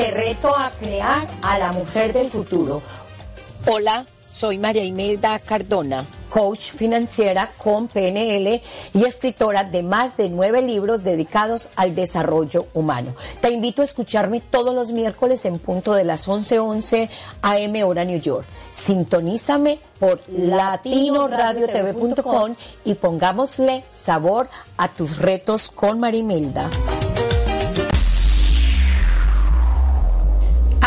Te reto a crear a la mujer del futuro. Hola, soy María Imelda Cardona. Coach financiera con PNL y escritora de más de nueve libros dedicados al desarrollo humano. Te invito a escucharme todos los miércoles en punto de las 11:11 AM hora New York. Sintonízame por latinoradiotv.com y pongámosle sabor a tus retos con Marimelda.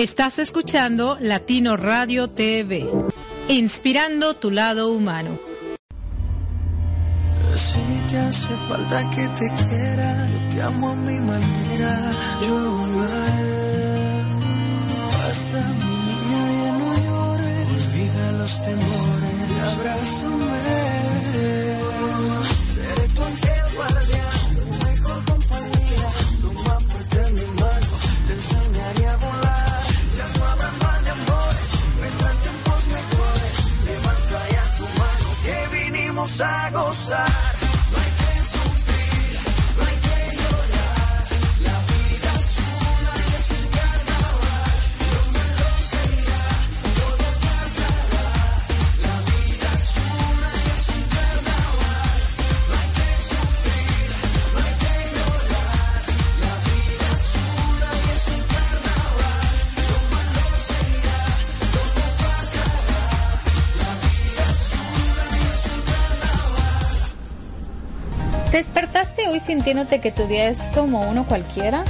Estás escuchando Latino Radio TV, inspirando tu lado humano. Si te hace falta que te quiera, yo te amo a mi manera, yo lo haré. Basta mi niña, ya no llores, olvida los temores, abrázame. Seré tu ángel guardián, vinimos a gozar. Sintiéndote que tu día es como uno cualquiera?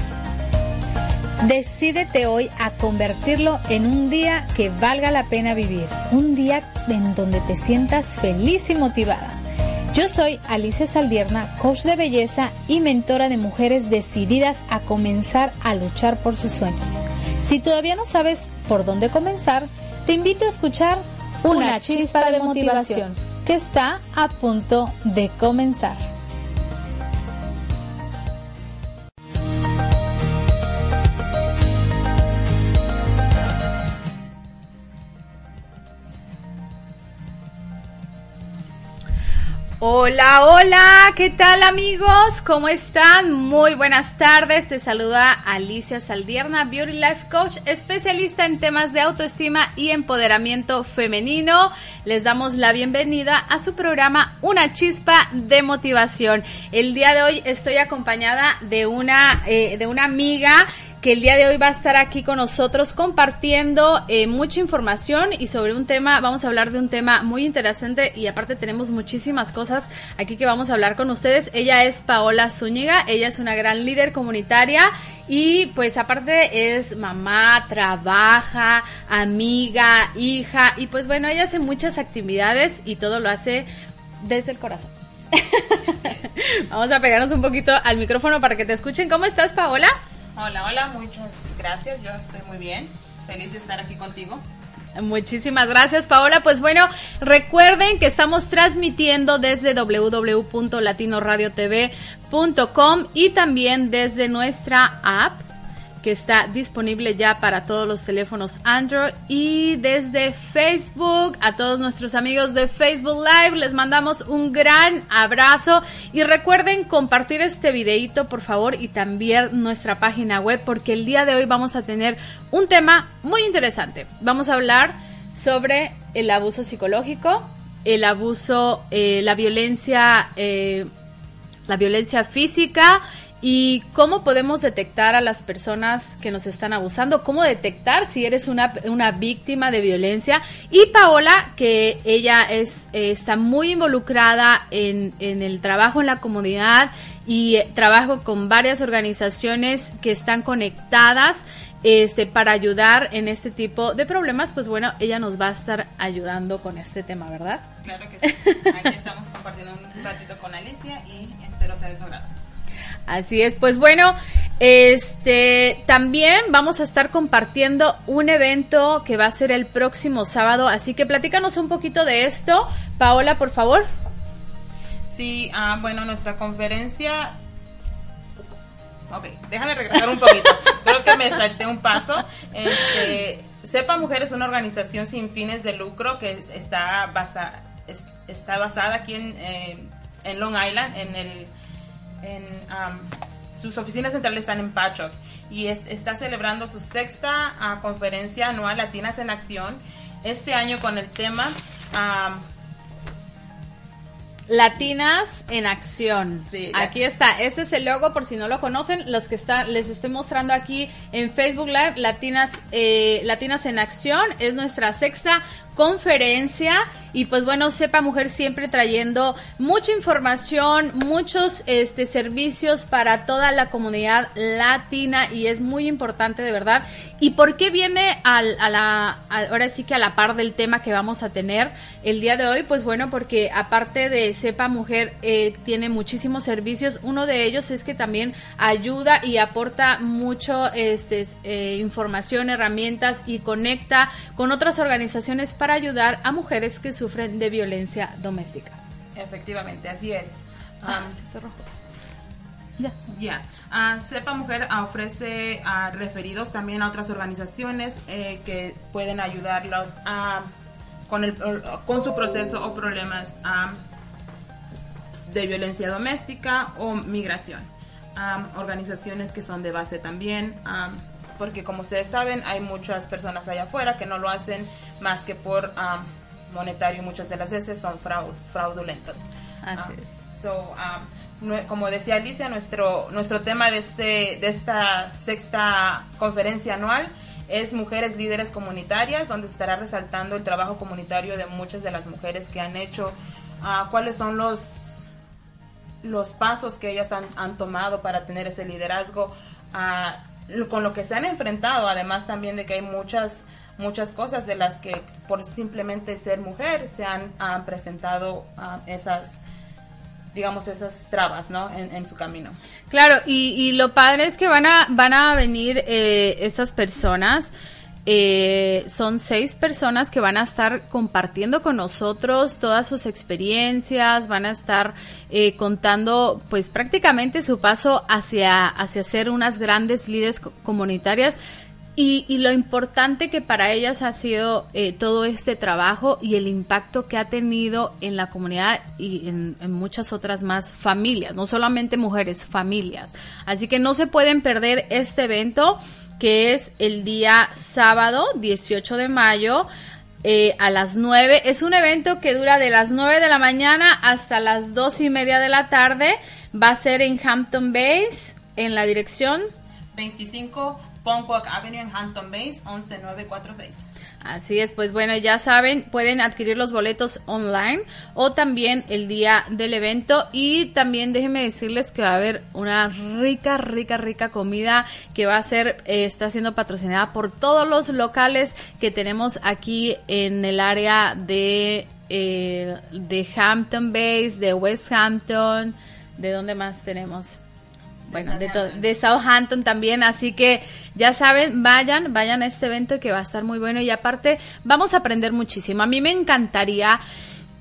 Decídete hoy a convertirlo en un día que valga la pena vivir, un día en donde te sientas feliz y motivada. Yo soy Alicia Saldierna, coach de belleza y mentora de mujeres decididas a comenzar a luchar por sus sueños. Si todavía no sabes por dónde comenzar, te invito a escuchar Una chispa de motivación que está a punto de comenzar. Hola, hola, ¿qué tal amigos? ¿Cómo están? Muy buenas tardes, te saluda Alicia Saldierna, Beauty Life Coach, especialista en temas de autoestima y empoderamiento femenino. Les damos la bienvenida a su programa Una chispa de motivación. El día de hoy estoy acompañada de una, eh, de una amiga que el día de hoy va a estar aquí con nosotros compartiendo eh, mucha información y sobre un tema, vamos a hablar de un tema muy interesante y aparte tenemos muchísimas cosas aquí que vamos a hablar con ustedes. Ella es Paola Zúñiga, ella es una gran líder comunitaria y pues aparte es mamá, trabaja, amiga, hija y pues bueno, ella hace muchas actividades y todo lo hace desde el corazón. Vamos a pegarnos un poquito al micrófono para que te escuchen. ¿Cómo estás, Paola? Hola, hola, muchas gracias. Yo estoy muy bien. Feliz de estar aquí contigo. Muchísimas gracias, Paola. Pues bueno, recuerden que estamos transmitiendo desde www.latinoradiotv.com y también desde nuestra app que está disponible ya para todos los teléfonos Android y desde Facebook a todos nuestros amigos de Facebook Live les mandamos un gran abrazo y recuerden compartir este videito por favor y también nuestra página web porque el día de hoy vamos a tener un tema muy interesante. Vamos a hablar sobre el abuso psicológico, el abuso, eh, la violencia, eh, la violencia física y cómo podemos detectar a las personas que nos están abusando, cómo detectar si eres una, una víctima de violencia. Y Paola, que ella es, eh, está muy involucrada en, en el trabajo en la comunidad y eh, trabajo con varias organizaciones que están conectadas este, para ayudar en este tipo de problemas, pues bueno, ella nos va a estar ayudando con este tema, ¿verdad? Claro que sí. Aquí estamos compartiendo un ratito con Alicia y espero sea de su agrado. Así es, pues bueno, este también vamos a estar compartiendo un evento que va a ser el próximo sábado, así que platícanos un poquito de esto, Paola, por favor. Sí, ah, bueno, nuestra conferencia Ok, déjame regresar un poquito. Creo que me salté un paso. Este, Sepa Mujer es una organización sin fines de lucro que es- está, basa, es- está basada aquí en, eh, en Long Island, en el en, um, sus oficinas centrales están en Patchogue y es- está celebrando su sexta ah, conferencia anual Latinas en Acción este año con el tema um, Latinas en acción. Sí, aquí está. Ese es el logo por si no lo conocen. Los que están, les estoy mostrando aquí en Facebook Live. Latinas, eh, Latinas en acción es nuestra sexta conferencia y pues bueno sepa mujer siempre trayendo mucha información muchos este servicios para toda la comunidad latina y es muy importante de verdad. Y por qué viene a la ahora sí que a la par del tema que vamos a tener el día de hoy pues bueno porque aparte de sepa mujer eh, tiene muchísimos servicios. Uno de ellos es que también ayuda y aporta mucho este eh, información herramientas y conecta con otras organizaciones para ayudar a mujeres que sufren de violencia doméstica efectivamente así es Ah, Um, se cerró. Ya. Ya, Ah, Sepa Mujer ah, ofrece ah, referidos también a otras organizaciones eh, que pueden ayudarlos a, con, el, con su proceso o problemas ah, de violencia doméstica o migración. Ah, organizaciones que son de base también, ah, porque como ustedes saben, hay muchas personas allá afuera que no lo hacen más que por ah, monetario y muchas de las veces son fraud- fraudulentas. Así Ah, es. So, um, como decía Alicia, nuestro, nuestro tema de, este, de esta sexta conferencia anual es Mujeres Líderes Comunitarias, donde estará resaltando el trabajo comunitario de muchas de las mujeres que han hecho, ah, cuáles son los, los pasos que ellas han, han tomado para tener ese liderazgo, lo- con lo que se han enfrentado, además también de que hay muchas muchas cosas de las que por simplemente ser mujer se han presentado ah, esas digamos esas trabas no en, en su camino Claro, y, y lo padre es que van a, van a venir eh, estas personas. Eh, son seis personas que van a estar compartiendo con nosotros todas sus experiencias, van a estar eh, contando pues prácticamente su paso hacia, hacia ser unas grandes líderes co- comunitarias. Y, y lo importante que para ellas ha sido eh, todo este trabajo y el impacto que ha tenido en la comunidad y en, en muchas otras más familias, no solamente mujeres, familias. Así que no se pueden perder este evento que es el día sábado 18 de mayo eh, a las 9. Es un evento que dura de las 9 de la mañana hasta las 2 y media de la tarde. Va a ser en Hampton Bays, en la dirección 25 Ponquac Avenue en Hampton Bays 11946 Así es, pues bueno, ya saben, pueden adquirir los boletos online o también el día del evento y también déjenme decirles que va a haber una rica, rica, rica comida que va a ser, eh, está siendo patrocinada por todos los locales que tenemos aquí en el área de, eh, de Hampton Bays, de West Hampton, ¿de dónde más tenemos? Bueno, de, de Southampton también, así que ya saben, vayan, vayan a este evento que va a estar muy bueno y aparte vamos a aprender muchísimo. A mí me encantaría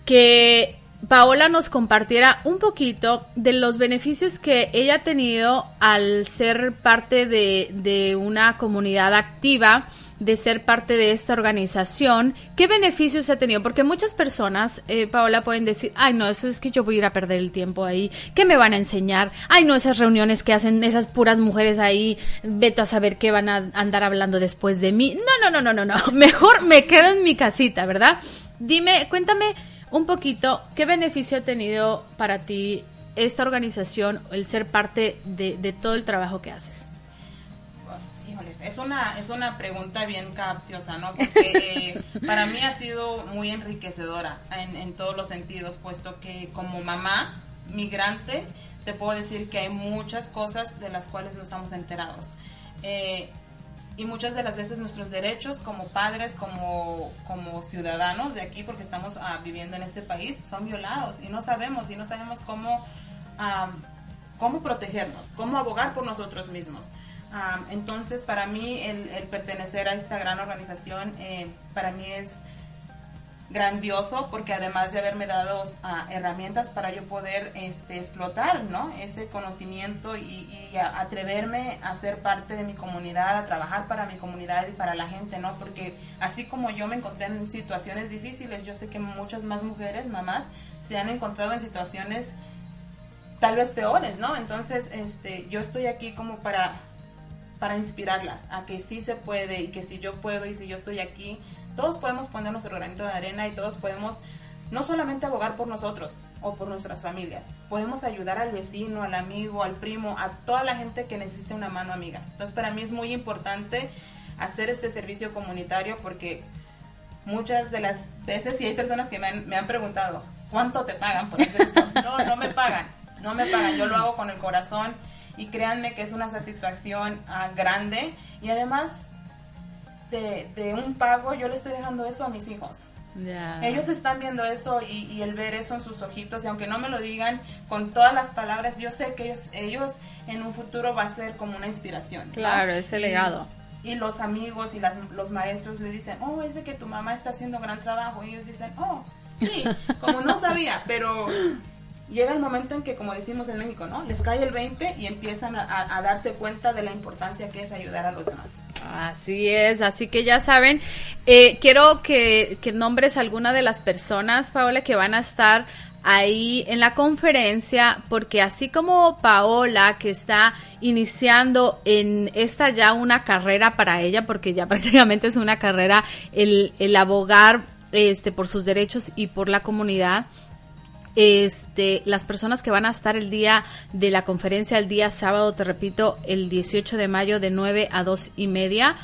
que Paola nos compartiera un poquito de los beneficios que ella ha tenido al ser parte de, de una comunidad activa de ser parte de esta organización, ¿qué beneficios ha tenido? Porque muchas personas, eh, Paola, pueden decir, ay, no, eso es que yo voy a ir a perder el tiempo ahí, ¿qué me van a enseñar? Ay, no, esas reuniones que hacen esas puras mujeres ahí, veto a saber qué van a andar hablando después de mí. No, no, no, no, no, no, mejor me quedo en mi casita, ¿verdad? Dime, cuéntame un poquito, ¿qué beneficio ha tenido para ti esta organización, el ser parte de, de todo el trabajo que haces? Es una, es una pregunta bien capciosa, ¿no? Porque eh, para mí ha sido muy enriquecedora en, en todos los sentidos, puesto que como mamá migrante, te puedo decir que hay muchas cosas de las cuales no estamos enterados. Eh, y muchas de las veces nuestros derechos como padres, como, como ciudadanos de aquí, porque estamos ah, viviendo en este país, son violados y no sabemos, y no sabemos cómo, ah, cómo protegernos, cómo abogar por nosotros mismos. Ah, entonces, para mí, el, pertenecer a esta gran organización, eh, para mí es grandioso porque además de haberme dado ah, herramientas para yo poder este, explotar ¿no? ese conocimiento y, y atreverme a ser parte de mi comunidad, a trabajar para mi comunidad y para la gente, ¿no? Porque así como yo me encontré en situaciones difíciles, yo sé que muchas más mujeres, mamás, se han encontrado en situaciones tal vez peores, ¿no? Entonces, este, yo estoy aquí como para para inspirarlas a que sí se puede y que si yo puedo y si yo estoy aquí, todos podemos poner nuestro granito de arena y todos podemos no solamente abogar por nosotros o por nuestras familias, podemos ayudar al vecino, al amigo, al primo, a toda la gente que necesite una mano amiga. Entonces para mí es muy importante hacer este servicio comunitario porque muchas de las veces, y hay personas que me han, me han preguntado, ¿cuánto te pagan por hacer esto? No, no me pagan, no me pagan, yo lo hago con el corazón y créanme que es una satisfacción ah, grande y además de, de un pago yo le estoy dejando eso a mis hijos. Ya. Ellos están viendo eso y, y el ver eso en sus ojitos y aunque no me lo digan con todas las palabras, yo sé que ellos, ellos en un futuro va a ser como una inspiración. ¿no? Claro, ese Y- legado. Y los amigos y las, los maestros le dicen, oh, es de que tu mamá está haciendo gran trabajo. Y ellos dicen, oh, sí, como no sabía, pero llega el momento en que, como decimos en México, ¿no? Les cae el 20 y empiezan a, darse cuenta de la importancia que es ayudar a los demás. Así es, así que ya saben, eh, quiero que, que nombres alguna de las personas, Paola, que van a estar ahí en la conferencia, porque así como Paola, que está iniciando en esta ya una carrera para ella, porque ya prácticamente es una carrera el, el abogar este, por sus derechos y por la comunidad, este, las personas que van a estar el día de la conferencia, el día sábado, te repito, el 18 de mayo de 9 a 2 y media,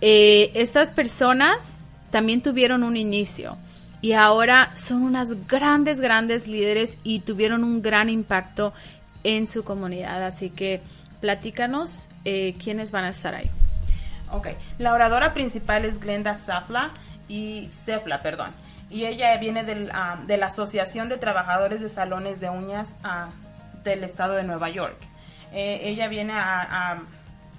eh, estas personas también tuvieron un inicio y ahora son unas grandes, grandes líderes y tuvieron un gran impacto en su comunidad. Así que platícanos eh, quiénes van a estar ahí. Ok, la oradora principal es Glenda Zafla y Cefla, perdón. Y ella viene ah, de la Asociación de Trabajadores de Salones de Uñas ah, del estado de Nueva York. Eh, ella viene a,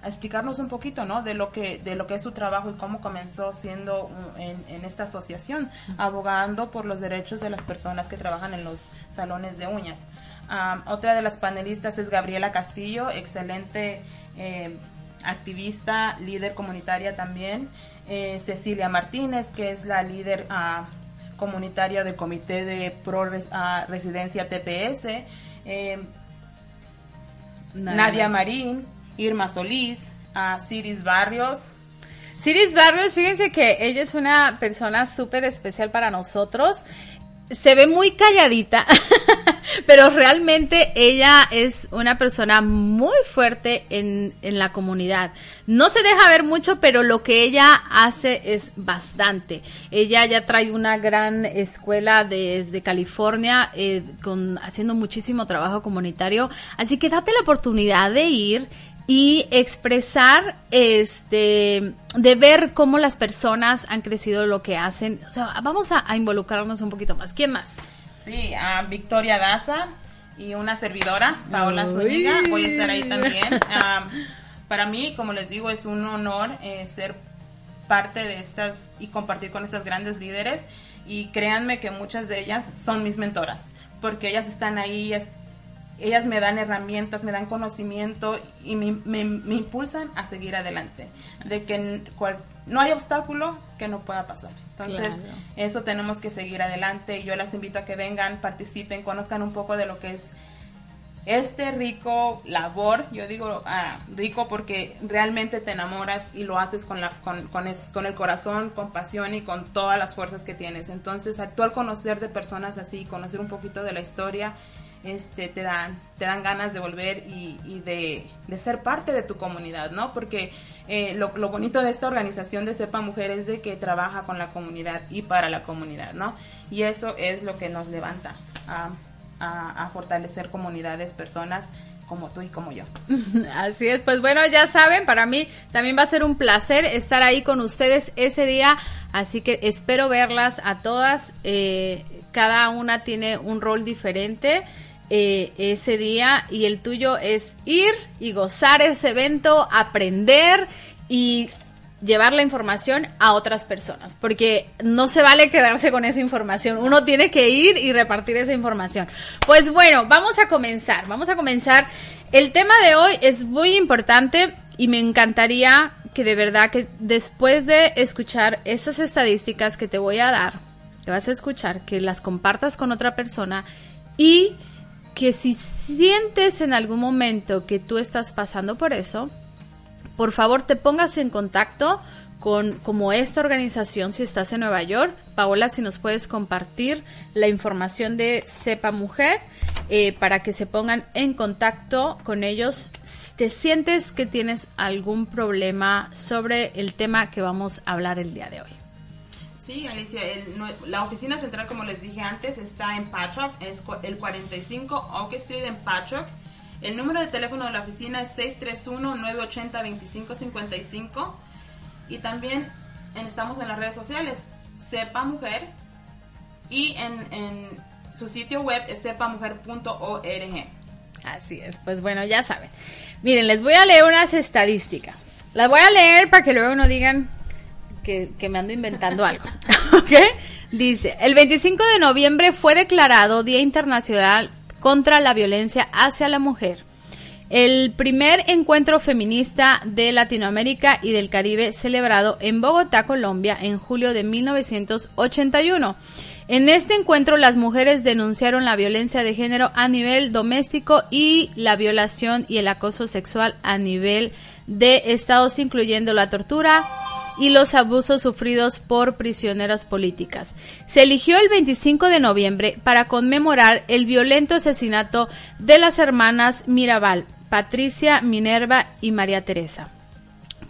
explicarnos un poquito, ¿no? De lo que de lo que es su trabajo y cómo comenzó siendo en, esta asociación, abogando por los derechos de las personas que trabajan en los salones de uñas. Ah, otra de las panelistas es Gabriela Castillo, excelente eh, activista, líder comunitaria también. Eh, Cecilia Martínez, que es la líder ah, comunitaria del Comité de Pro ah, Residencia TPS. Eh, Nadia Marín, Irma Solís, a Ciris Barrios. Ciris Barrios, fíjense que ella es una persona súper especial para nosotros. Se ve muy calladita, pero realmente ella es una persona muy fuerte en, en la comunidad. No se deja ver mucho, pero lo que ella hace es bastante. Ella ya trae una gran escuela desde California, eh, con, haciendo muchísimo trabajo comunitario. Así que date la oportunidad de ir y expresar este de ver cómo las personas han crecido lo que hacen o sea vamos a, a involucrarnos un poquito más quién más Sí, a Victoria Daza y una servidora, Paola Uy. Zúñiga. Voy a estar ahí también. Am, para mí, como les digo, es un honor eh, ser parte de estas y compartir con estas grandes líderes y créanme que muchas de ellas son mis mentoras porque ellas están ahí, ellas me dan herramientas, me dan conocimiento y me, me, impulsan a seguir adelante, de que no hay obstáculo que no pueda pasar. Entonces, eso tenemos que seguir adelante. Yo las invito a que vengan, participen, conozcan un poco de lo que es este rico labor, yo digo ah, rico porque realmente te enamoras y lo haces con, la, con, con, con, el corazón, con pasión y con todas las fuerzas que tienes. Entonces, tú al conocer de personas así, conocer un poquito de la historia, este, te, dan, te dan ganas de volver y, de, de, ser parte de tu comunidad, ¿no? Porque eh, lo, lo, bonito de esta organización de Sepa Mujer es de que trabaja con la comunidad y para la comunidad, ¿no? Y eso es lo que nos levanta a, fortalecer comunidades, personas como tú y como yo. Así es, pues bueno, ya saben, para mí también va a ser un placer estar ahí con ustedes ese día, así que espero verlas a todas, eh, cada una tiene un rol diferente. Eh, ese día y el tuyo es ir y gozar ese evento, aprender y llevar la información a otras personas, porque no se vale quedarse con esa información, uno tiene que ir y repartir esa información. Pues bueno, vamos a comenzar, vamos a comenzar. El tema de hoy es muy importante y me encantaría que de verdad que después de escuchar estas estadísticas que te voy a dar, que vas a escuchar, que las compartas con otra persona y que si sientes en algún momento que tú estás pasando por eso, por favor te pongas en contacto con como esta organización si estás en Nueva York. Paola, si nos puedes compartir la información de Sepa Mujer eh, para que se pongan en contacto con ellos. Si te sientes que tienes algún problema sobre el tema que vamos a hablar el día de hoy. Sí, Alicia, la oficina central, como les dije antes, está en Patrick, es el 45 Oak Street en Patrick. El número de teléfono de la oficina es 631-980-2555 y también estamos en las redes sociales, Sepa Mujer y en, su sitio web es sepamujer.org. Así es, pues bueno, ya saben. Miren, les voy a leer unas estadísticas. Las voy a leer para que luego no digan que, que me ando inventando algo. ¿Ok? Dice, el 25 de noviembre fue declarado Día Internacional contra la violencia hacia la mujer. El primer encuentro feminista de Latinoamérica y del Caribe celebrado en Bogotá, Colombia, en julio de 1981. En este encuentro las mujeres denunciaron la violencia de género a nivel doméstico y la violación y el acoso sexual a nivel de estados, incluyendo la tortura, y los abusos sufridos por prisioneras políticas. Se eligió el 25 de noviembre para conmemorar el violento asesinato de las hermanas Mirabal, Patricia, Minerva y María Teresa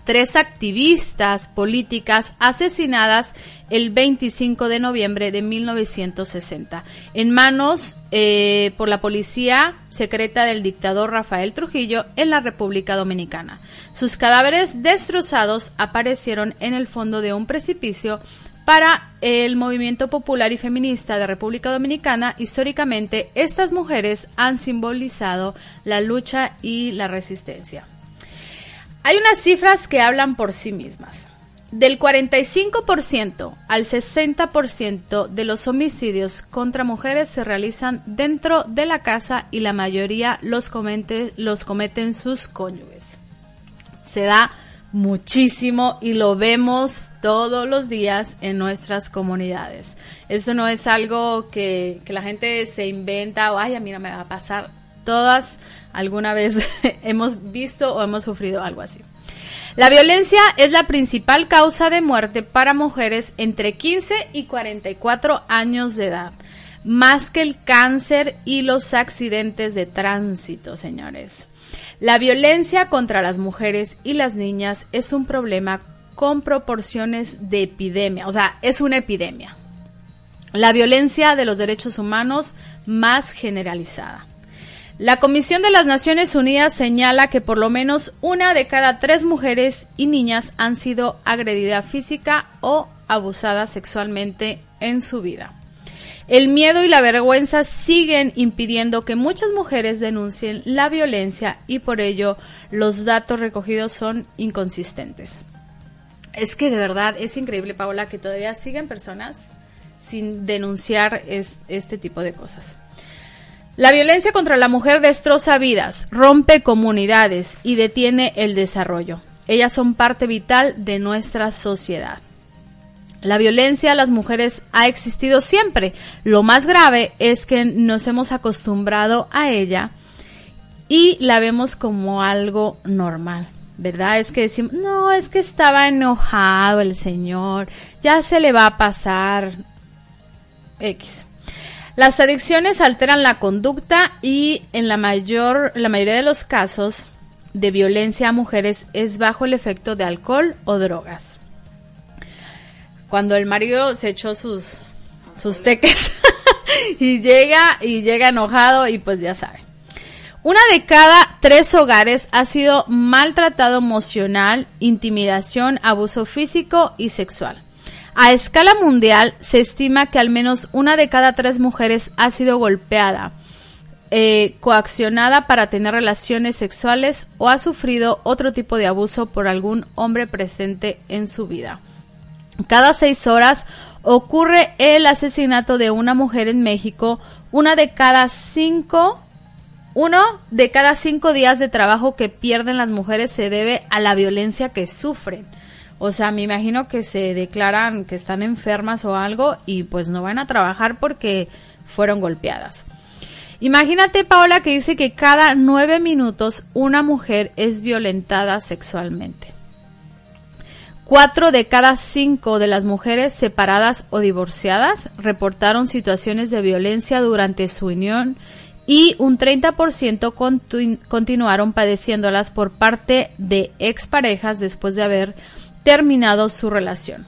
tres activistas políticas asesinadas el 25 de noviembre de 1960 en manos eh, por la policía secreta del dictador Rafael Trujillo en la República Dominicana. Sus cadáveres destrozados aparecieron en el fondo de un precipicio para el movimiento popular y feminista de República Dominicana, históricamente estas mujeres han simbolizado la lucha y la resistencia. Hay unas cifras que hablan por sí mismas. Del 45% al 60% de los homicidios contra mujeres se realizan dentro de la casa y la mayoría los, los cometen sus cónyuges. Se da muchísimo y lo vemos todos los días en nuestras comunidades. Esto no es algo que, que la gente se inventa o, ay, a mí no me va a pasar. Todas alguna vez hemos visto o hemos sufrido algo así. La violencia es la principal causa de muerte para mujeres entre 15 y 44 años de edad, más que el cáncer y los accidentes de tránsito, señores. La violencia contra las mujeres y las niñas es un problema con proporciones de epidemia, o sea, es una epidemia. La violencia de los derechos humanos más generalizada. La Comisión de las Naciones Unidas señala que por lo menos una de cada tres mujeres y niñas han sido agredidas física o abusadas sexualmente en su vida. El miedo y la vergüenza siguen impidiendo que muchas mujeres denuncien la violencia y por ello los datos recogidos son inconsistentes. Es que de verdad es increíble, Paola, que todavía siguen personas sin denunciar es- este tipo de cosas. La violencia contra la mujer destroza vidas, rompe comunidades y detiene el desarrollo. Ellas son parte vital de nuestra sociedad. La violencia a las mujeres ha existido siempre. Lo más grave es que nos hemos acostumbrado a ella y la vemos como algo normal, ¿verdad? Es que decimos, no, es que estaba enojado el señor, ya se le va a pasar X. Las adicciones alteran la conducta y en la mayor la mayoría de los casos de violencia a mujeres es bajo el efecto de alcohol o drogas. Cuando el marido se echó sus sus teques y llega y llega enojado y pues ya saben. Una de cada tres hogares ha sido maltratado emocional, intimidación, abuso físico y sexual. A escala mundial se estima que al menos una de cada tres mujeres ha sido golpeada, eh, coaccionada para tener relaciones sexuales o ha sufrido otro tipo de abuso por algún hombre presente en su vida. Cada seis horas ocurre el asesinato de una mujer en México. Una de cada cinco, uno de cada cinco días de trabajo que pierden las mujeres se debe a la violencia que sufren. O sea, me imagino que se declaran que están enfermas o algo y pues no van a trabajar porque fueron golpeadas. Imagínate, Paola, que dice que cada nueve minutos una mujer es violentada sexualmente. Cuatro de cada cinco de las mujeres separadas o divorciadas reportaron situaciones de violencia durante su unión y un 30% continu- continuaron padeciéndolas por parte de exparejas después de haber terminado su relación.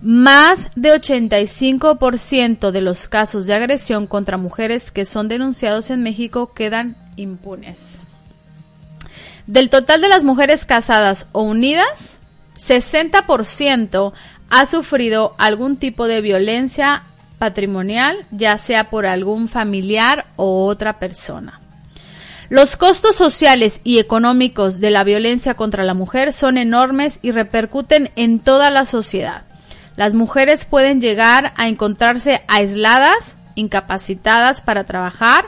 Más de 85% de los casos de agresión contra mujeres que son denunciados en México quedan impunes. Del total de las mujeres casadas o unidas, 60% ha sufrido algún tipo de violencia patrimonial, ya sea por algún familiar o otra persona. Los costos sociales y económicos de la violencia contra la mujer son enormes y repercuten en toda la sociedad. Las mujeres pueden llegar a encontrarse aisladas, incapacitadas para trabajar,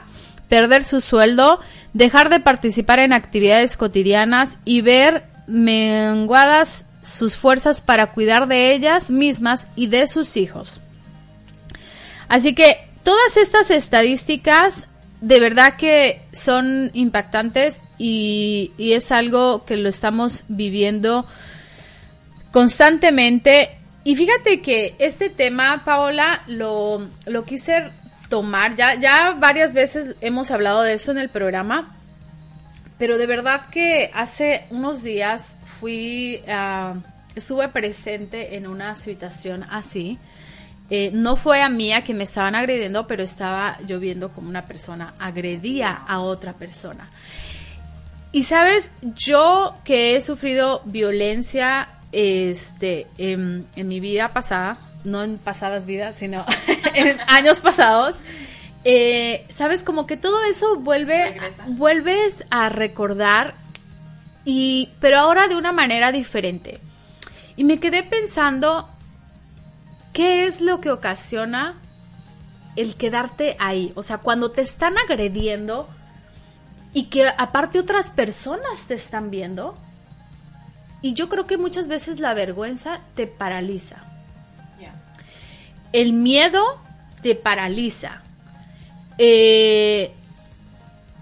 perder su sueldo, dejar de participar en actividades cotidianas y ver menguadas sus fuerzas para cuidar de ellas mismas y de sus hijos. Así que todas estas estadísticas de verdad que son impactantes y, es algo que lo estamos viviendo constantemente. Y fíjate que este tema, Paola, lo, lo quise tomar. Ya, ya varias veces hemos hablado de eso en el programa. Pero de verdad que hace unos días fui, ah, estuve presente en una situación así. Eh, no fue a mí a quien me estaban agrediendo, pero estaba yo viendo como una persona agredía a otra persona. Y sabes, yo que he sufrido violencia este, en, en mi vida pasada, no en pasadas vidas, sino en años pasados, eh, sabes, como que todo eso vuelve, Regresa. vuelves a recordar, y, pero ahora de una manera diferente. Y me quedé pensando, ¿qué es lo que ocasiona el quedarte ahí? O sea, cuando te están agrediendo y que aparte otras personas te están viendo. Y yo creo que muchas veces la vergüenza te paraliza. El miedo te paraliza. Eh,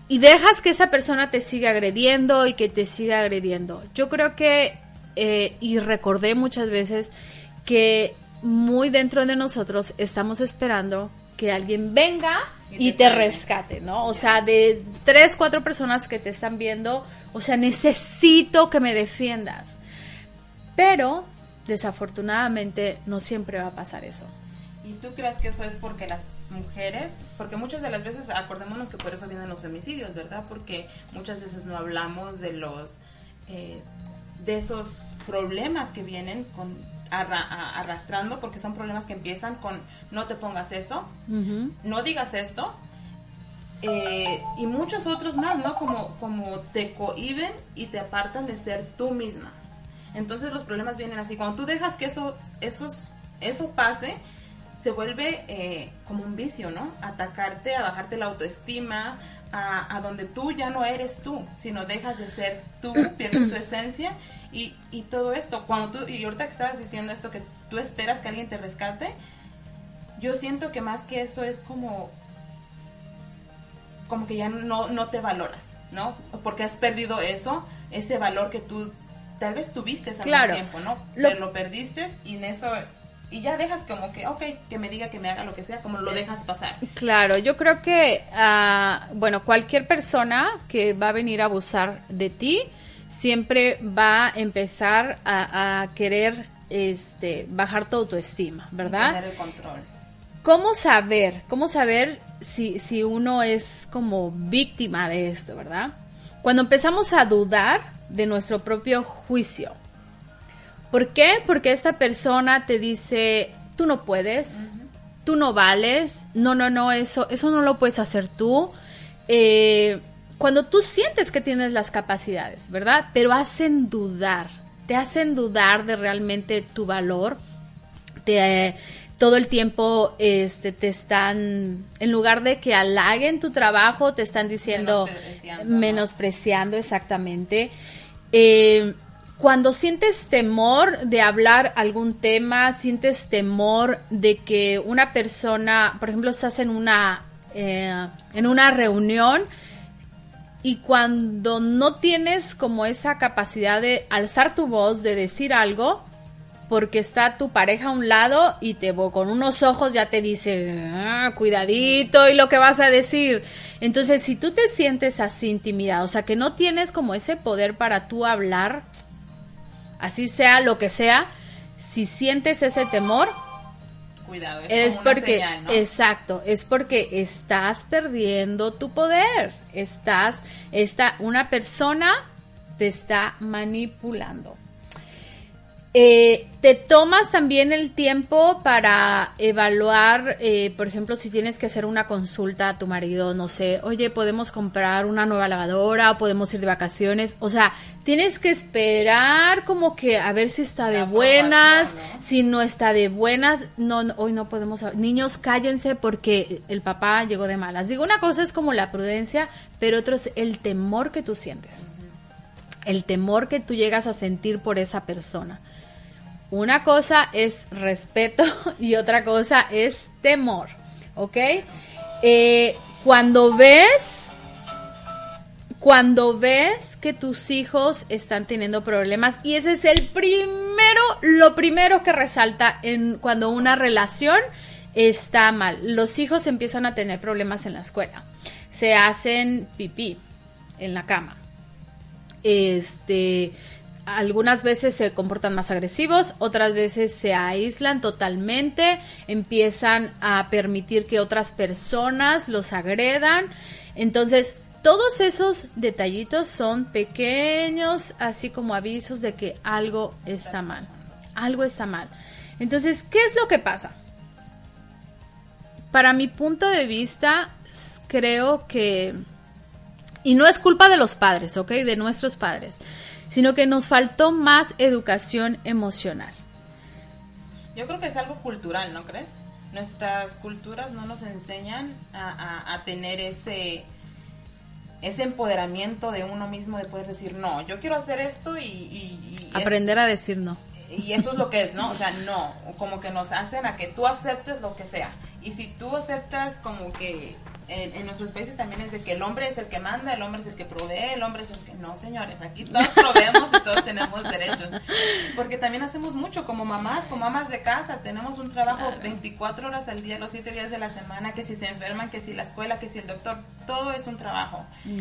y dejas que esa persona te siga agrediendo y que te siga agrediendo. Yo creo que, eh, y recordé muchas veces que muy dentro de nosotros estamos esperando que alguien venga Y y te rescate, ¿no? O sea, de tres, cuatro personas que te están viendo, o sea, necesito que me defiendas. Pero, desafortunadamente, no siempre va a pasar eso. ¿Y tú crees que eso es porque las mujeres, porque muchas de las veces, acordémonos que por eso vienen los femicidios, ¿verdad? Porque muchas veces no hablamos de los, eh, de esos problemas que vienen con arra- arrastrando, porque son problemas que empiezan con no te pongas eso, no digas esto, eh, y muchos otros más, ¿no? Como, como te cohiben y te apartan de ser tú misma. Entonces los problemas vienen así. Cuando tú dejas que eso, esos, eso pase, se vuelve eh, como un vicio, ¿no? Atacarte, a bajarte la autoestima, a, a, donde tú ya no eres tú, sino dejas de ser tú, pierdes tu esencia y, y todo esto. Cuando tú, y ahorita que estabas diciendo esto, que tú esperas que alguien te rescate, yo siento que más que eso es como, como que ya no, no te valoras, ¿no? Porque has perdido eso, ese valor que tú tal vez tuviste hace Claro. tiempo, ¿no? Lo- Pero lo perdiste y en eso y ya dejas como que, ok, que me diga que me haga lo que sea, como lo dejas pasar. Claro, yo creo que, ah, bueno, cualquier persona que va a venir a abusar de ti siempre va a empezar a, a querer este, bajar tu autoestima, ¿verdad? Tener el control. ¿Cómo saber? ¿Cómo saber si, si uno es como víctima de esto, verdad? Cuando empezamos a dudar de nuestro propio juicio. ¿Por qué? Porque esta persona te dice, tú no puedes, tú no vales, no, no, no, eso, eso no lo puedes hacer tú. Eh, cuando tú sientes que tienes las capacidades, ¿verdad? Pero hacen dudar, te hacen dudar de realmente tu valor, te, eh, todo el tiempo este, te están, en lugar de que halaguen tu trabajo, te están diciendo, Menospreciando, ¿no? menospreciando exactamente. Eh, cuando sientes temor de hablar algún tema, sientes temor de que una persona, por ejemplo, estás en una, eh, en una reunión y cuando no tienes como esa capacidad de alzar tu voz, de decir algo, porque está tu pareja a un lado y te con unos ojos ya te dice, "Ah, cuidadito y lo que vas a decir. Entonces, si tú te sientes así intimidado, o sea, que no tienes como ese poder para tú hablar, así sea lo que sea, si sientes ese temor, Cuidado, es, es como una porque, señal, ¿no? exacto, es porque estás perdiendo tu poder. Estás, está, una persona te está manipulando. Eh, te tomas también el tiempo para evaluar, eh, por ejemplo, si tienes que hacer una consulta a tu marido, no sé, oye, podemos comprar una nueva lavadora o podemos ir de vacaciones. O sea, tienes que esperar como que a ver si está de La buenas, si no está de buenas, no, no, hoy no podemos. Niños, cállense porque el papá llegó de malas. Digo, una cosa es como la prudencia, pero otro es el temor que tú sientes. El temor que tú llegas a sentir por esa persona. Una cosa es respeto y otra cosa es temor, ¿ok? Eh, cuando ves, cuando ves que tus hijos están teniendo problemas y ese es el primero, lo primero que resalta en cuando una relación está mal. Los hijos empiezan a tener problemas en la escuela, se hacen pipí en la cama este algunas veces se comportan más agresivos, otras veces se aíslan totalmente, empiezan a permitir que otras personas los agredan. Entonces, todos esos detallitos son pequeños, así como avisos de que algo está mal. Algo está mal. Entonces, ¿qué es lo que pasa? Para mi punto de vista, creo que y no es culpa de los padres, ¿ok? De nuestros padres, sino que nos faltó más educación emocional. Yo creo que es algo cultural, ¿no crees? Nuestras culturas no nos enseñan a, a- a tener ese ese empoderamiento de uno mismo de poder decir, no, yo quiero hacer esto y... y- y es- Aprender a decir no. y eso es lo que es, ¿no? O sea, no, como que nos hacen a que tú aceptes lo que sea. Y si tú aceptas como que en, en nuestros países también es de que el hombre es el que manda, el hombre es el que provee, el hombre es el que... No, señores, aquí todos proveemos y todos tenemos derechos. Porque también hacemos mucho como mamás, como amas de casa, tenemos un trabajo 24 horas al día, los 7 días de la semana, que si se enferman, que si la escuela, que si el doctor, todo es un trabajo. Y,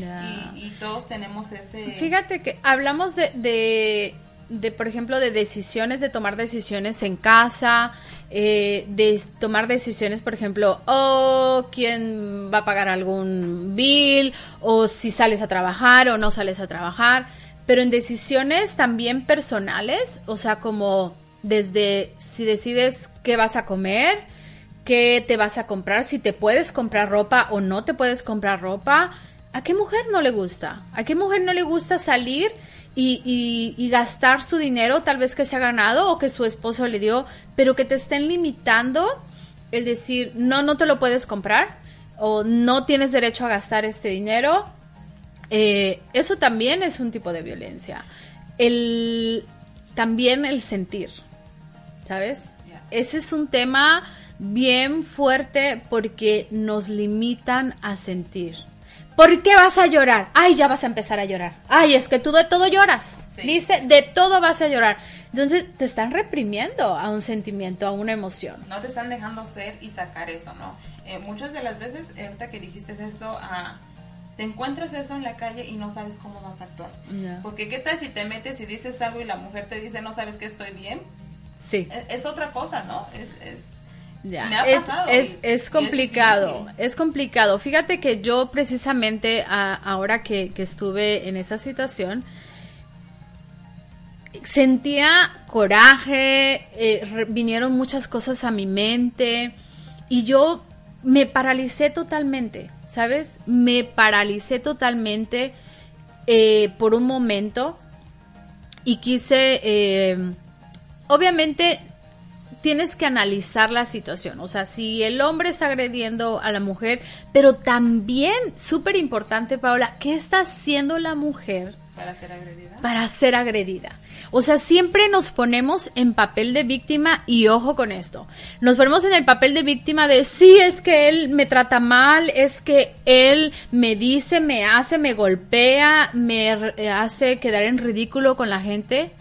y todos tenemos ese... Fíjate que hablamos de, de, de, por ejemplo, de decisiones, de tomar decisiones en casa, eh, de tomar decisiones, por ejemplo, o quién va a pagar algún bill, o si sales a trabajar o no sales a trabajar, pero en decisiones también personales, o sea, como desde si decides qué vas a comer, qué te vas a comprar, si te puedes comprar ropa o no te puedes comprar ropa. ¿A qué mujer no le gusta? ¿A qué mujer no le gusta salir y, y, y gastar su dinero, tal vez que se ha ganado o que su esposo le dio, pero que te estén limitando el decir, no, no te lo puedes comprar o no tienes derecho a gastar este dinero, eh, eso también es un tipo de violencia. El, también el sentir, ¿sabes? Ese es un tema bien fuerte porque nos limitan a sentir. ¿Por qué vas a llorar? Ay, ya vas a empezar a llorar. Ay, es que tú de todo lloras. Sí. Dice, de todo vas a llorar. Entonces te están reprimiendo a un sentimiento, a una emoción. no te están dejando ser y sacar eso, ¿no? Eh, muchas de las veces, ahorita que dijiste eso, ah, te encuentras eso en la calle y no sabes cómo vas a actuar. Porque qué tal si te metes y dices algo y la mujer te dice, no sabes que estoy bien. Sí. Es, es otra cosa, ¿no? Es, es Ya, me ha es, pasado es, complicado, es complicado. Fíjate que yo precisamente a- ahora que, que estuve en esa situación, sentía coraje, eh, re- vinieron muchas cosas a mi mente y yo me paralicé totalmente, ¿sabes? Me paralicé totalmente eh, por un momento y quise, eh, obviamente tienes que analizar la situación. O sea, si el hombre está agrediendo a la mujer, pero también, súper importante, Paola, ¿qué está haciendo la mujer para ser agredida. para ser agredida? O sea, siempre nos ponemos en papel de víctima y ojo con esto. Nos ponemos en el papel de víctima de, sí, es que él me trata mal, es que él me dice, me hace, me golpea, me r- hace quedar en ridículo con la gente.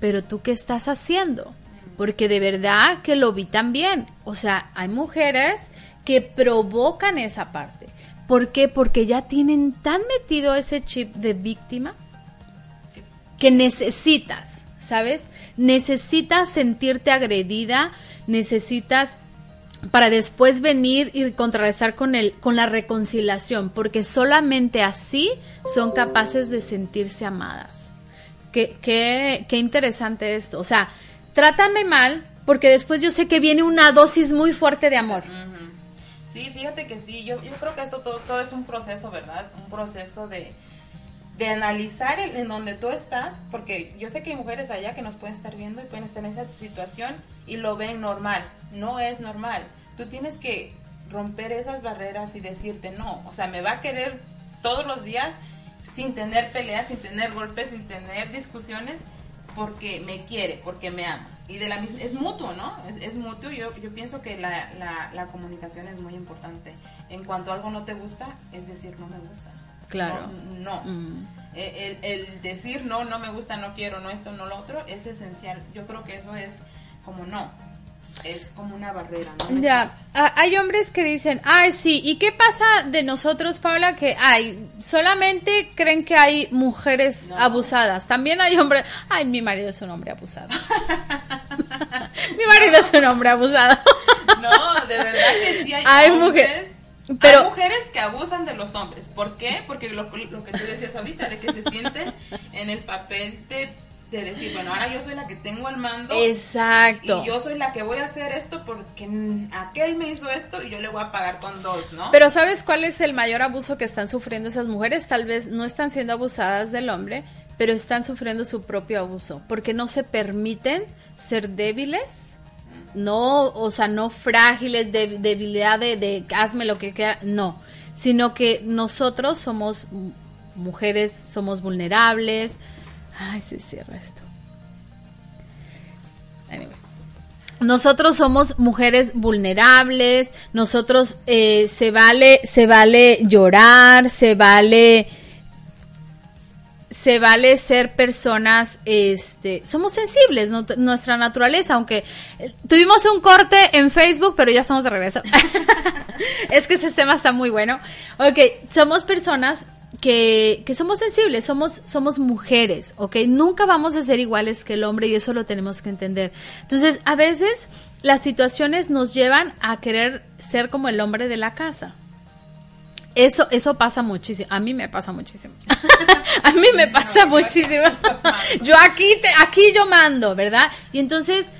Pero tú, ¿qué estás haciendo? Porque de verdad que lo vi también. O sea, hay mujeres que provocan esa parte. ¿Por qué? Porque ya tienen tan metido ese chip de víctima que necesitas, ¿sabes? Necesitas sentirte agredida, necesitas para después venir y contrarrestar con el con la reconciliación, porque solamente así son capaces de sentirse amadas. Qué, qué, qué interesante esto. O sea, trátame mal, porque después yo sé que viene una dosis muy fuerte de amor. Sí, fíjate que sí, yo, yo creo que eso todo, todo es un proceso, ¿verdad? Un proceso de, de analizar el- en donde tú estás, porque yo sé que hay mujeres allá que nos pueden estar viendo y pueden estar en esa situación y lo ven normal. No es normal. Tú tienes que romper esas barreras y decirte no. O sea, me va a querer todos los días sin tener peleas, sin tener golpes, sin tener discusiones, porque me quiere, porque me ama. Y de la misma, es mutuo, ¿no? Es, es mutuo. Yo, yo pienso que la, la, la comunicación es muy importante. En cuanto algo no te gusta, es decir, no me gusta. Claro. No. no. Mm. El, el- el decir no, no me gusta, no quiero, no esto, no lo otro, es esencial. Yo creo que eso es como no. Es como una barrera, ¿no? Ya, hay hombres que dicen, ay, sí, ¿y qué pasa de nosotros, Paula? Que, ay, solamente creen que hay mujeres No. abusadas. También hay hombres, ay, mi marido es un hombre abusado. mi marido es un hombre abusado. No, de verdad que sí hay, mujeres, pero- hay mujeres que abusan de los hombres. ¿Por qué? Porque lo, lo que tú decías ahorita, de que se sienten en el papel de, de decir, bueno, ahora yo soy la que tengo el mando. Exacto. Y yo soy la que voy a hacer esto porque aquel me hizo esto y yo le voy a pagar con dos, ¿no? Pero ¿sabes cuál es el mayor abuso que están sufriendo esas mujeres? Tal vez no están siendo abusadas del hombre, pero están sufriendo su propio abuso, porque no se permiten ser débiles, no, o sea, no frágiles, de, debilidad de, de hazme lo que quiera, no, sino que nosotros somos mujeres, somos vulnerables. Ay, se cierra esto. Anyways. Nosotros somos mujeres vulnerables, nosotros eh, se vale, se vale llorar, se vale, se vale ser personas, este, somos sensibles, nuestra naturaleza, aunque eh, tuvimos un corte en Facebook, pero ya estamos de regreso. es que ese tema está muy bueno. Ok, somos personas que, somos sensibles, somos, somos mujeres, ¿ok? Nunca vamos a ser iguales que el hombre y eso lo tenemos que entender. Entonces, a veces las situaciones nos llevan a querer ser como el hombre de la casa. Eso, eso pasa muchísimo. A mí me pasa muchísimo. a mí me pasa muchísimo. yo aquí, te- aquí yo mando, ¿verdad? Y entonces,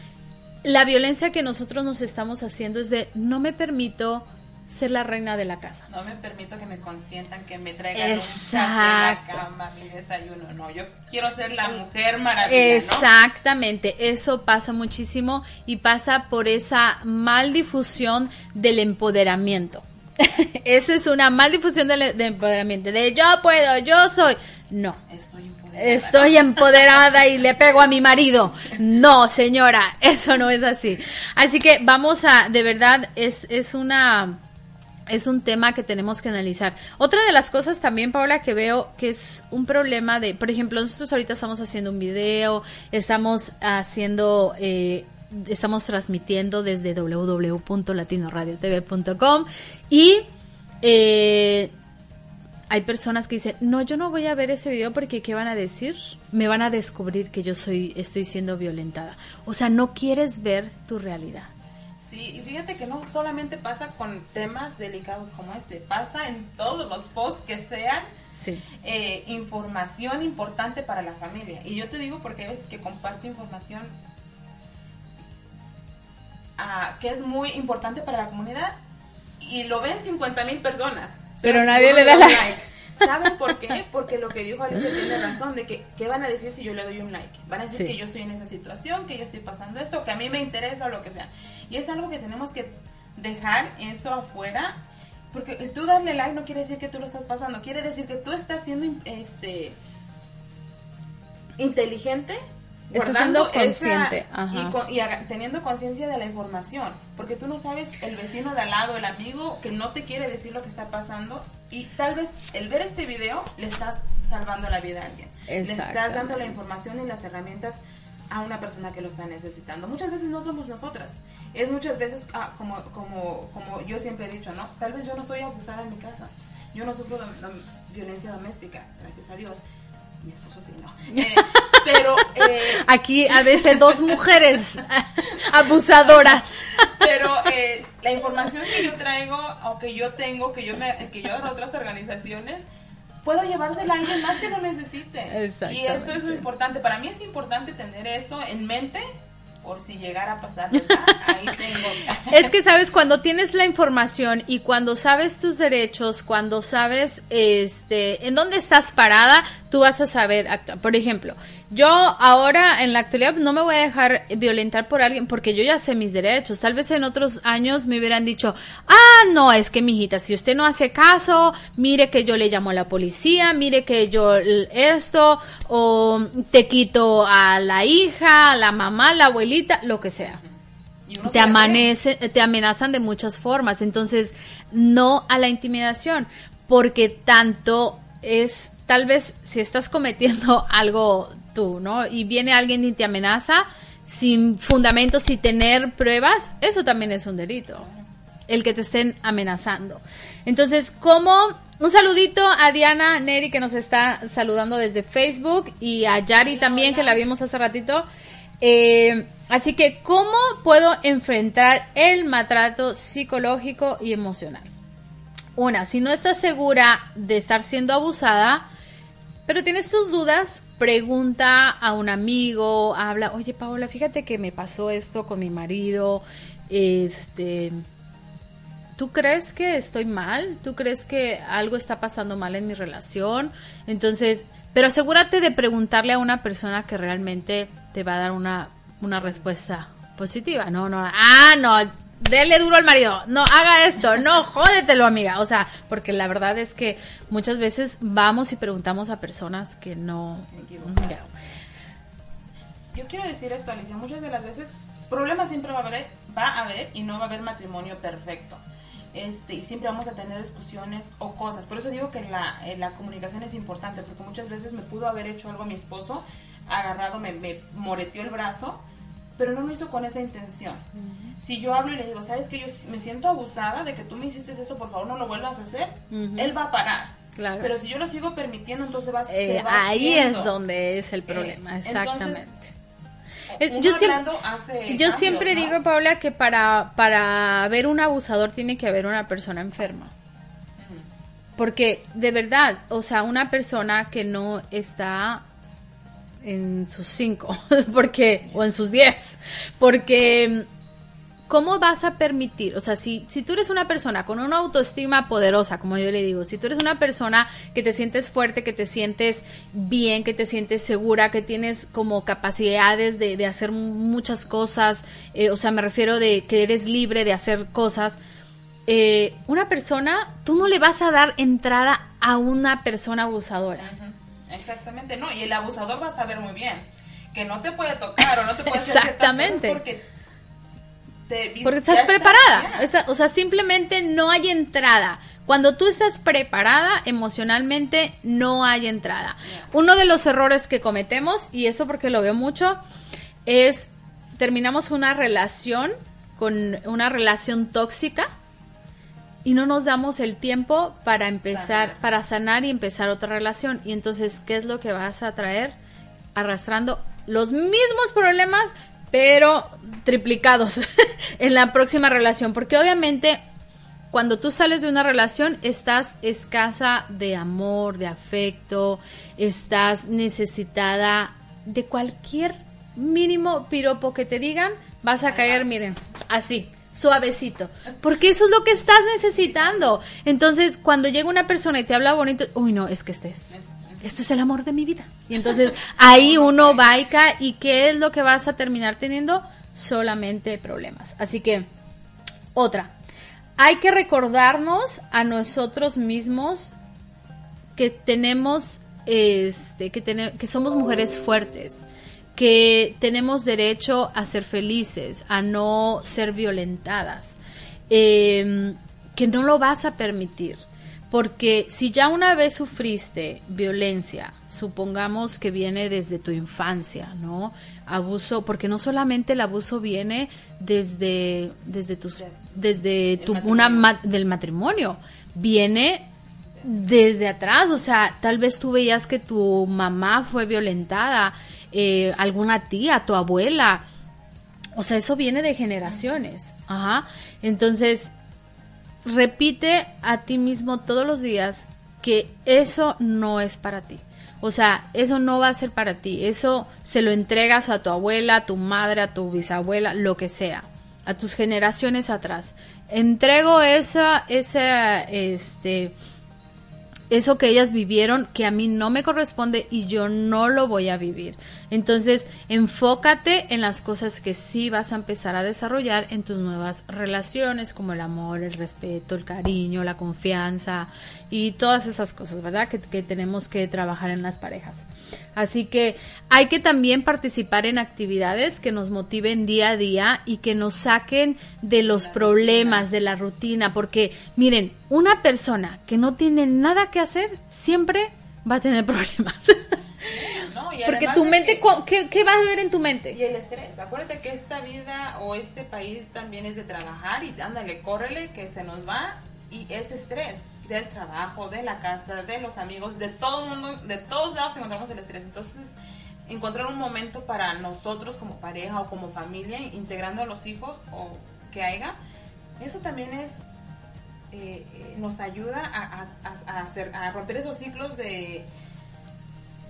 la violencia que nosotros nos estamos haciendo es de no me permito ser la reina de la casa. No me permito que me consientan, que me traigan Exacto. un café a la cama, mi desayuno. No, yo quiero ser la mujer maravilla, ¿no? Exactamente, eso pasa muchísimo y pasa por esa mal difusión del empoderamiento. eso es una mal difusión del, del empoderamiento, de yo puedo, yo soy. No, Estoy empoderada. Estoy empoderada y le pego a mi marido. No, señora, eso no es así. Así que vamos a, de verdad, es, es una, es un tema que tenemos que analizar. Otra de las cosas también, Paula, que veo que es un problema de, por ejemplo, nosotros ahorita estamos haciendo un video, estamos haciendo, eh, estamos transmitiendo desde www.latinoradiotv.com y eh, hay personas que dicen, no, yo no voy a ver ese video porque ¿qué van a decir? Me van a descubrir que yo soy, estoy siendo violentada. O sea, no quieres ver tu realidad. Sí, y fíjate que no solamente pasa con temas delicados como este, pasa en todos los posts que sean Sí. eh, información importante para la familia. Y yo te digo porque hay veces que comparto información ah, que es muy importante para la comunidad y lo ven 50 mil personas. Pero nadie le da like. ¿Saben por qué? Porque lo que dijo Alicia tiene razón, de que ¿qué van a decir si yo le doy un like? Van a decir Sí. que yo estoy en esa situación, que yo estoy pasando esto, que a mí me interesa o lo que sea. Y es algo que tenemos que dejar eso afuera, porque tú darle like no quiere decir que tú lo estás pasando, quiere decir que tú estás siendo este inteligente, Guardando siendo consciente, esa- ajá. y, y haga- teniendo conciencia de la información, porque tú no sabes el vecino de al lado, el amigo que no te quiere decir lo que está pasando y tal vez el ver este video le estás salvando la vida a alguien, le estás dando la información y las herramientas a una persona que lo está necesitando. Muchas veces no somos nosotras, es muchas veces ah, como, como, como yo siempre he dicho, ¿no? Tal vez yo no soy abusada en mi casa, yo no sufro de, de violencia doméstica, gracias a Dios. Mi esposo sí, no. Eh, pero eh, Aquí a veces dos mujeres abusadoras. Pero eh, la información que yo traigo o que yo tengo, que yo me, que yo a otras organizaciones, puedo llevársela a alguien más que lo necesite. Y eso es lo importante. Para mí es importante tener eso en mente por si llegara a pasar. Ahí tengo. Es que sabes, cuando tienes la información y cuando sabes tus derechos, cuando sabes este en dónde estás parada, tú vas a saber actuar. Por ejemplo, yo ahora en la actualidad no me voy a dejar violentar por alguien porque yo ya sé mis derechos. Tal vez en otros años me hubieran dicho, ah, no, es que mijita, si usted no hace caso, mire que yo le llamo a la policía, mire que yo esto, o te quito a la hija, a la mamá, a la abuelita, lo que sea te amanece, te amenazan de muchas formas. Entonces, no a la intimidación, porque tanto es, tal vez si estás cometiendo algo tú, ¿no? Y viene alguien y te amenaza sin fundamentos, sin tener pruebas, eso también es un delito. El que te estén amenazando. Entonces, como un saludito a Diana Neri que nos está saludando desde Facebook y a Yari también que la vimos hace ratito. Eh, así que, ¿cómo puedo enfrentar el maltrato psicológico y emocional? Una, si no estás segura de estar siendo abusada, pero tienes tus dudas, pregunta a un amigo, habla, oye Paola, fíjate que me pasó esto con mi marido, este, ¿tú crees que estoy mal? ¿Tú crees que algo está pasando mal en mi relación? Entonces, pero asegúrate de preguntarle a una persona que realmente te va a dar una, una respuesta positiva. No, no, ah, no, dele duro al marido, no, haga esto, no, jódetelo, amiga. O sea, porque la verdad es que muchas veces vamos y preguntamos a personas que no... Yo quiero decir esto, Alicia, muchas de las veces problemas siempre va a haber, va a haber y no va a haber matrimonio perfecto. Este, y siempre vamos a tener discusiones o cosas. Por eso digo que la, eh, la comunicación es importante, porque muchas veces me pudo haber hecho algo a mi esposo, agarrado, me, me moreteó el brazo, pero no lo hizo con esa intención. Si yo hablo y le digo, ¿sabes que Yo me siento abusada de que tú me hiciste eso, por favor no lo vuelvas a hacer, él va a parar. Claro. Pero si yo lo sigo permitiendo, entonces va, Eh, se va ahí haciendo. es donde es el problema, Eh, exactamente. entonces, Eh, uno yo siempre, hablando hace yo cambios, siempre ¿no? digo, Paula, que para, para ver un abusador tiene que haber una persona enferma. Porque de verdad, o sea, una persona que no está en sus cinco, porque, o en sus diez, porque ¿cómo vas a permitir? O sea, si, si tú eres una persona con una autoestima poderosa, como yo le digo, si tú eres una persona que te sientes fuerte, que te sientes bien, que te sientes segura, que tienes como capacidades de, hacer muchas cosas, eh, o sea, me refiero de que eres libre de hacer cosas, eh, una persona, tú no le vas a dar entrada a una persona abusadora. Exactamente, no, y el abusador va a saber muy bien que no te puede tocar o no te puede hacer Exactamente. cosas porque te Porque estás preparada. Esa- o sea, simplemente no hay entrada. Cuando tú estás preparada emocionalmente, no hay entrada. Uno de los errores que cometemos, y eso porque lo veo mucho, es terminamos una relación con una relación tóxica y no nos damos el tiempo para empezar, Sanar. para sanar y empezar otra relación. Y entonces, ¿qué es lo que vas a traer? Arrastrando los mismos problemas, pero triplicados en la próxima relación. Porque obviamente, cuando tú sales de una relación, estás escasa de amor, de afecto, estás necesitada de cualquier mínimo piropo que te digan, vas a caer, miren, así, suavecito. Porque eso es lo que estás necesitando. Entonces, cuando llega una persona y te habla bonito, uy, no, es que estés. Este es el amor de mi vida. Y entonces ahí uno va y cae. ¿Y qué es lo que vas a terminar teniendo? Solamente problemas. Así que, otra. Hay que recordarnos a nosotros mismos que tenemos, este, que, tene- que somos mujeres fuertes, que tenemos derecho a ser felices, a no ser violentadas, eh, que no lo vas a permitir. Porque si ya una vez sufriste violencia, supongamos que viene desde tu infancia, ¿no? Abuso, porque no solamente el abuso viene desde, desde tus, desde tu, una, ma- del matrimonio, viene desde atrás, o sea, tal vez tú veías que tu mamá fue violentada, eh, alguna tía, tu abuela, o sea, eso viene de generaciones, ajá, entonces repite a ti mismo todos los días que eso no es para ti. O sea, eso no va a ser para ti. Eso se lo entregas a tu abuela, a tu madre, a tu bisabuela, lo que sea, a tus generaciones atrás. Entrego esa, esa, este, eso que ellas vivieron que a mí no me corresponde y yo no lo voy a vivir. Entonces, enfócate en las cosas que sí vas a empezar a desarrollar en tus nuevas relaciones, como el amor, el respeto, el cariño, la confianza y todas esas cosas, ¿verdad? Que, que tenemos que trabajar en las parejas. Así que hay que también participar en actividades que nos motiven día a día y que nos saquen de los problemas, de la rutina, porque miren, una persona que no tiene nada que hacer siempre va a tener problemas. ¿no? Y Porque tu mente, que- ¿qué, qué va a ver en tu mente? Y el estrés. Acuérdate que esta vida o este país también es de trabajar y ándale, córrele, que se nos va. Y ese estrés del trabajo, de la casa, de los amigos, de todo el mundo, de todos lados encontramos el estrés. Entonces, encontrar un momento para nosotros como pareja o como familia, integrando a los hijos o que haya, eso también es eh, eh, nos ayuda a, a- a hacer, a romper esos ciclos de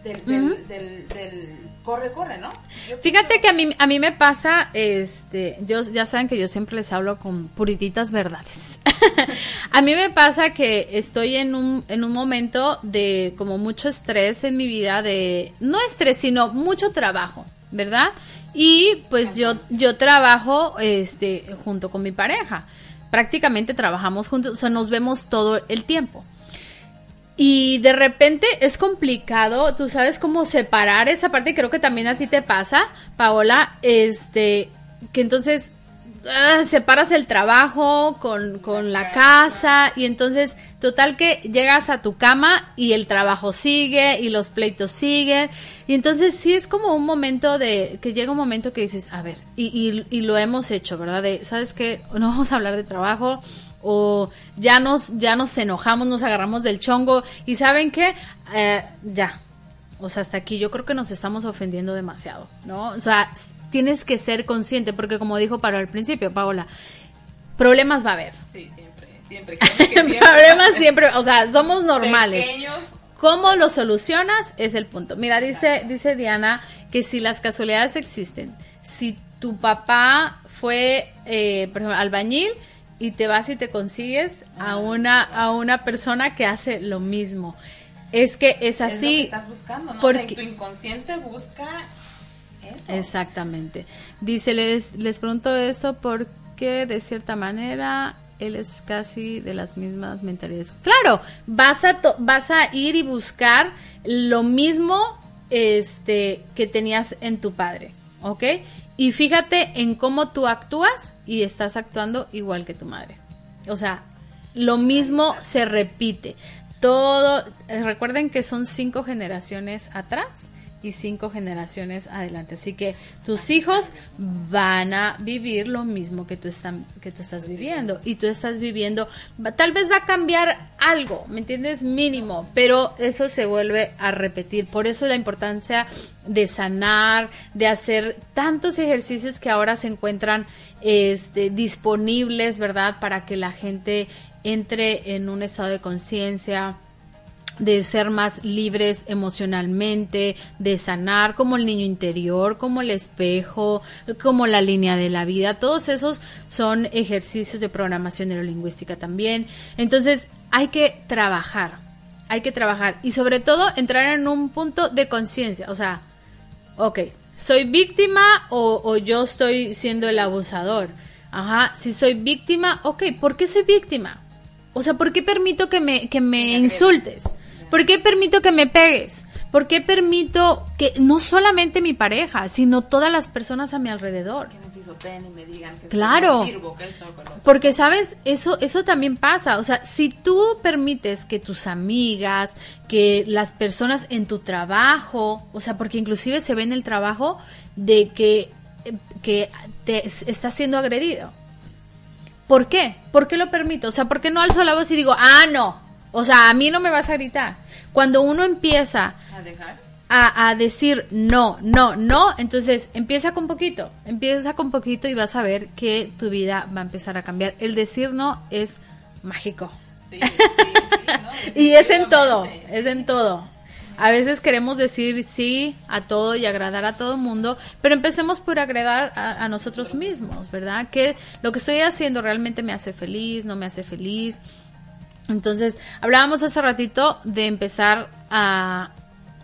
del, del, del, del corre, corre, ¿no? Yo Fíjate pienso- que a mí, a mí me pasa, este, yo, ya saben que yo siempre les hablo con purititas verdades. a mí me pasa que estoy en un, en un momento de como mucho estrés en mi vida, de, no estrés, sino mucho trabajo, ¿verdad? Y pues yo, yo trabajo, este, junto con mi pareja. Prácticamente trabajamos juntos, o sea, nos vemos todo el tiempo. Y de repente es complicado, tú sabes cómo separar esa parte, creo que también a ti te pasa, Paola, este, que entonces ah, separas el trabajo con, con la casa y entonces total que llegas a tu cama y el trabajo sigue y los pleitos siguen y entonces sí es como un momento de, que llega un momento que dices, a ver, y, y, y lo hemos hecho, ¿verdad? De, ¿sabes qué? No vamos a hablar de trabajo, o ya nos ya nos enojamos, nos agarramos del chongo y saben qué, Eh, ya, o sea, hasta aquí yo creo que nos estamos ofendiendo demasiado, ¿no? O sea, tienes que ser consciente porque como dijo para el principio, Paola, problemas va a haber. Sí, siempre, siempre. créeme que siempre. problemas siempre, o sea, somos normales. Pequeños, ¿Cómo lo solucionas? Es el punto. Mira, dice, dice Diana que si las casualidades existen, si tu papá fue, eh, por ejemplo, albañil y te vas y te consigues a una, a una persona que hace lo mismo. Es que es Es lo que así. estás buscando, ¿no? porque- O sea, tu inconsciente busca eso. Exactamente. Dice, les, les pregunto eso porque de cierta manera él es casi de las mismas mentalidades. Claro, vas a, to- vas a ir y buscar lo mismo este, que tenías en tu padre, ¿ok? Y fíjate en cómo tú actúas y estás actuando igual que tu madre. O sea, lo mismo se repite. Todo, recuerden que son cinco generaciones atrás y cinco generaciones adelante. Así que tus hijos van a vivir lo mismo que tú, están, que tú estás viviendo. Y tú estás viviendo, tal vez va a cambiar algo, ¿me entiendes? Mínimo, pero eso se vuelve a repetir. Por eso la importancia de sanar, de hacer tantos ejercicios que ahora se encuentran este, disponibles, ¿verdad? Para que la gente entre en un estado de conciencia, de ser más libres emocionalmente, de sanar como el niño interior, como el espejo, como la línea de la vida. Todos esos son ejercicios de programación neurolingüística también. Entonces hay que trabajar, hay que trabajar y sobre todo entrar en un punto de conciencia. O sea, ok, ¿soy víctima o, o yo estoy siendo el abusador? Ajá, si soy víctima, ok, ¿por qué soy víctima? O sea, ¿por qué permito que me, que me insultes? ¿Por qué permito que me pegues? ¿Por qué permito que no solamente mi pareja, sino todas las personas a mi alrededor? Que me pisoteen y me digan que Claro. sirvo, que esto. Porque, ¿sabes? Eso, eso también pasa. O sea, si tú permites que tus amigas, que las personas en tu trabajo, o sea, porque inclusive se ve en el trabajo de que, eh, que te estás siendo agredido. ¿Por qué? ¿Por qué lo permito? O sea, ¿por qué no alzo la voz y digo, ah, no? O sea, a mí no me vas a gritar. Cuando uno empieza A dejar. a, a decir no, no, no, entonces empieza con poquito, empieza con poquito y vas a ver que tu vida va a empezar a cambiar. El decir no es mágico. Sí, sí, sí, ¿no? Y es en todo, es en todo. A veces queremos decir sí a todo y agradar a todo el mundo, pero empecemos por agradar a, a nosotros mismos, ¿verdad? Que lo que estoy haciendo realmente me hace feliz, no me hace feliz. Entonces, hablábamos hace ratito de empezar a,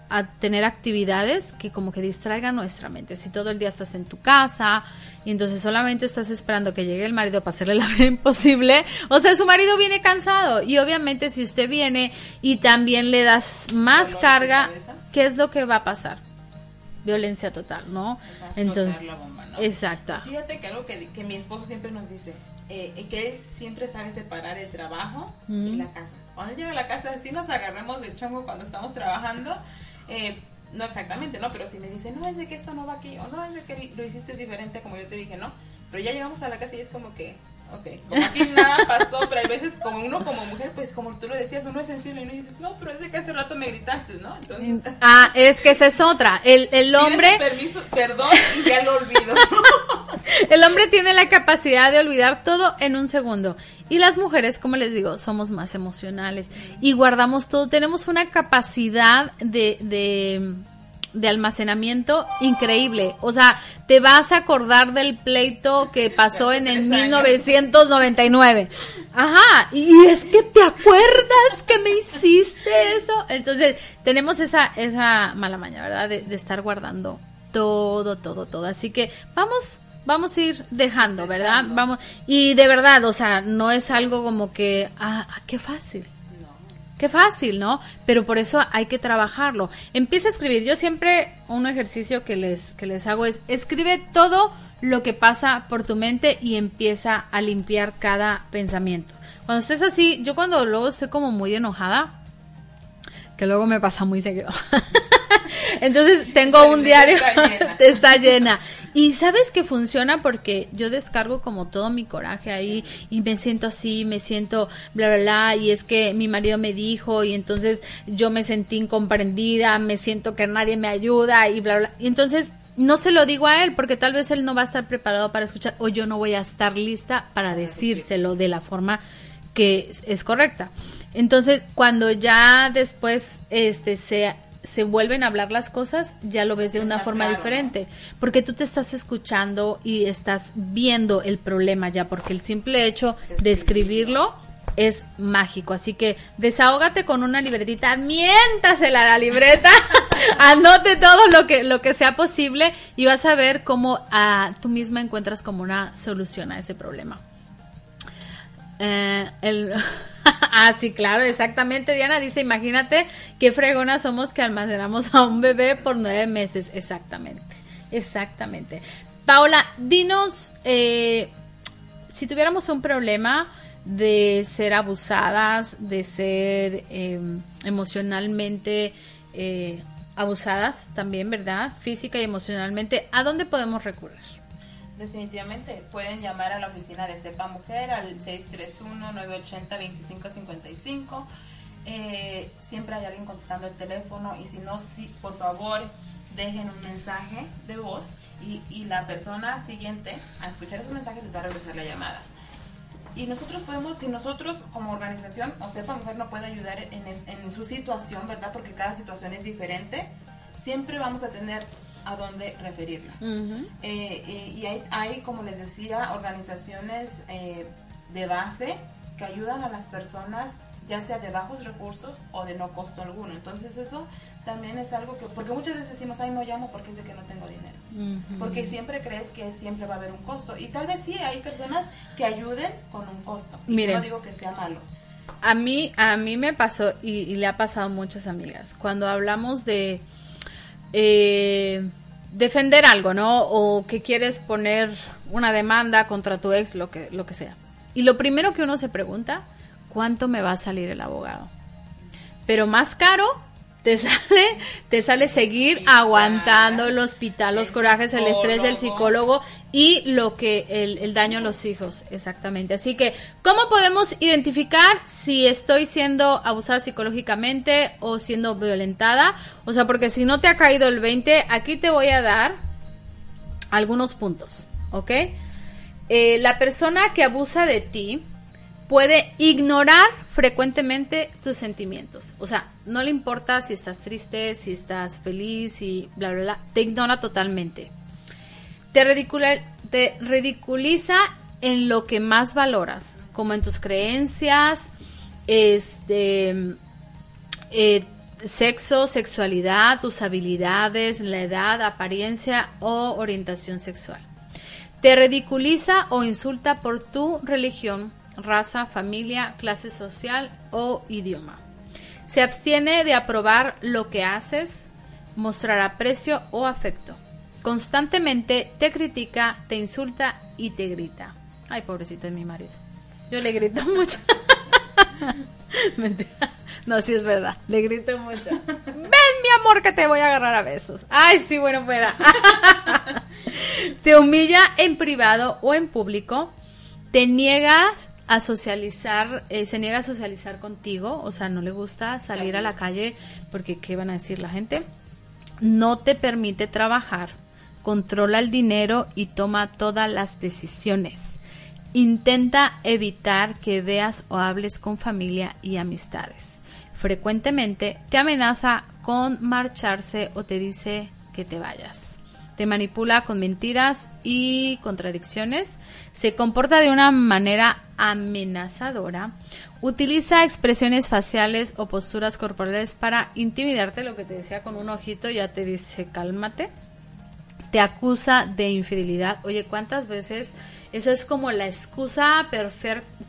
a tener actividades que como que distraigan nuestra mente. Si todo el día estás en tu casa y entonces solamente estás esperando que llegue el marido para hacerle la vida imposible, o sea, su marido viene cansado y obviamente si usted viene y también le das más Dolores carga. ¿qué es lo que va a pasar? Violencia total, ¿no? Entonces, bomba, ¿no? exacto. Fíjate que algo que, que mi esposo siempre nos dice, eh, que él siempre sabe separar el trabajo y la casa. Cuando llega a la casa, sí nos agarramos del chongo cuando estamos trabajando. eh, no exactamente, ¿no? Pero si me dice, no, es de que esto no va aquí, o no, es de que lo hiciste diferente como yo te dije, ¿no? Pero ya llegamos a la casa y es como que, ok, como aquí nada pasó, pero hay veces como uno como mujer, pues como tú lo decías, uno es sensible y uno dices, no, pero es de que hace rato me gritaste, ¿no? Entonces... Ah, es que esa es otra. El, el hombre... permiso, perdón, y ya lo olvido. El hombre tiene la capacidad de olvidar todo en un segundo. Y las mujeres, como les digo, somos más emocionales y guardamos todo. Tenemos una capacidad de, de, de almacenamiento increíble. O sea, te vas a acordar del pleito que pasó en el Tres años. 1999. Ajá, y es que te acuerdas que me hiciste eso. Entonces, tenemos esa, esa mala maña, ¿verdad? De, de estar guardando todo, todo, todo. Así que vamos, vamos a ir dejando, ¿verdad? Vamos, y de verdad, o sea, no es algo como que, ah, ah, qué fácil. Qué fácil, ¿no? Pero por eso hay que trabajarlo. Empieza a escribir. Yo siempre un ejercicio que les que les hago es escribe todo lo que pasa por tu mente y empieza a limpiar cada pensamiento. Cuando estés así, yo cuando luego estoy como muy enojada, que luego me pasa muy seguido. Entonces tengo un diario, está llena. está llena. Y sabes que funciona porque yo descargo como todo mi coraje ahí y me siento así, me siento bla, bla, bla. Y es que mi marido me dijo y entonces yo me sentí incomprendida, me siento que nadie me ayuda y bla, bla. Y entonces no se lo digo a él porque tal vez él no va a estar preparado para escuchar o yo no voy a estar lista para decírselo de la forma que es, es correcta. Entonces, cuando ya después este se, se vuelven a hablar las cosas, ya lo ves de Es una forma claro, diferente. Porque tú te estás escuchando y estás viendo el problema ya, porque el simple hecho de escribirlo es mágico. Así que desahógate con una libretita, miéntasela a la libreta, anote todo lo que, lo que sea posible y vas a ver cómo ah, tú misma encuentras como una solución a ese problema. Eh, el... ah, sí, claro, exactamente. Diana dice, imagínate qué fregonas somos que almacenamos a un bebé por nueve meses. Exactamente, exactamente. Paola, dinos, eh, si tuviéramos un problema de ser abusadas, de ser eh, emocionalmente eh, abusadas también, ¿verdad? Física y emocionalmente, ¿a dónde podemos recurrir? Definitivamente pueden llamar a la oficina de CEPA Mujer al 631-980-2555. Eh, siempre hay alguien contestando el teléfono y si no, por favor dejen un mensaje de voz y, la persona siguiente a escuchar ese mensaje les va a regresar la llamada. Y nosotros podemos, si nosotros como organización o CEPA Mujer no puede ayudar en su situación, ¿verdad? Porque cada situación es diferente, siempre vamos a tener a dónde referirla. Eh, eh, y hay, hay, como les decía, organizaciones eh, de base que ayudan a las personas, ya sea de bajos recursos o de no costo alguno. Entonces eso también es algo que, porque muchas veces decimos, ay, no llamo porque es de que no tengo dinero. Porque siempre crees que siempre va a haber un costo. Y tal vez sí, hay personas que ayuden con un costo. Miren. no digo que sea malo. A mí, a mí me pasó y, y le ha pasado a muchas amigas. Cuando hablamos de eh, defender algo, ¿no? O que quieres poner una demanda contra tu ex, lo que, lo que sea. Y lo primero que uno se pregunta, ¿cuánto me va a salir el abogado? Pero más caro te sale, te sale seguir aguantando el hospital, los corajes, el estrés del psicólogo. psicólogo y lo que el, el daño a los hijos, exactamente. Así que, ¿cómo podemos identificar si estoy siendo abusada psicológicamente o siendo violentada? O sea, porque si no te ha caído el 20, aquí te voy a dar algunos puntos, ¿ok? Eh, la persona que abusa de ti puede ignorar frecuentemente tus sentimientos. O sea, no le importa si estás triste, si estás feliz, y bla, bla, bla. Te ignora totalmente. Te, ridicula- te ridiculiza en lo que más valoras, como en tus creencias, este, eh, sexo, sexualidad, tus habilidades, la edad, apariencia o orientación sexual. Te ridiculiza o insulta por tu religión, raza, familia, clase social o idioma. Se abstiene de aprobar lo que haces, mostrar aprecio o afecto. Constantemente te critica, te insulta y te grita. Ay, pobrecito de mi marido. Yo le grito mucho. Mentira. No, sí es verdad. Le grito mucho. Ven, mi amor, que te voy a agarrar a besos. Ay, sí, bueno, fuera. te humilla en privado o en público. Te niegas a socializar, eh, se niega a socializar contigo. O sea, no le gusta salir a la calle porque ¿qué van a decir la gente? No te permite trabajar. Controla el dinero y toma todas las decisiones. Intenta evitar que veas o hables con familia y amistades. Frecuentemente te amenaza con marcharse o te dice que te vayas. Te manipula con mentiras y contradicciones. Se comporta de una manera amenazadora. Utiliza expresiones faciales o posturas corporales para intimidarte. Lo que te decía con un ojito ya te dice cálmate te acusa de infidelidad. Oye, ¿cuántas veces eso es como la excusa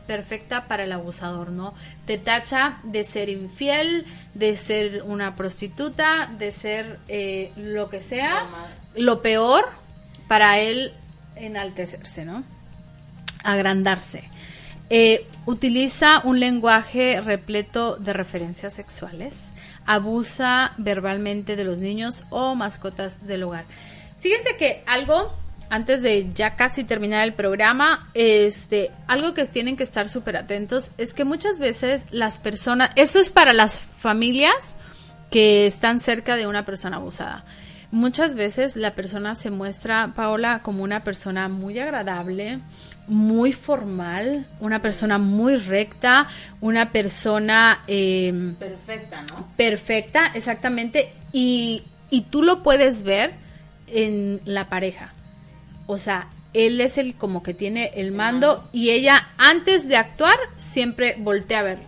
perfecta para el abusador, ¿no? Te tacha de ser infiel, de ser una prostituta, de ser eh, lo que sea, lo peor para él enaltecerse, ¿no? Agrandarse. Eh, utiliza un lenguaje repleto de referencias sexuales. Abusa verbalmente de los niños o mascotas del hogar. Fíjense que algo, antes de ya casi terminar el programa, este, algo que tienen que estar súper atentos es que muchas veces las personas, eso es para las familias que están cerca de una persona abusada. Muchas veces la persona se muestra, Paola, como una persona muy agradable, muy formal, una persona muy recta, una persona eh, Perfecta, ¿no? perfecta, exactamente, y, y tú lo puedes ver en la pareja. O sea, él es el como que tiene el mando y ella antes de actuar siempre voltea a verlo.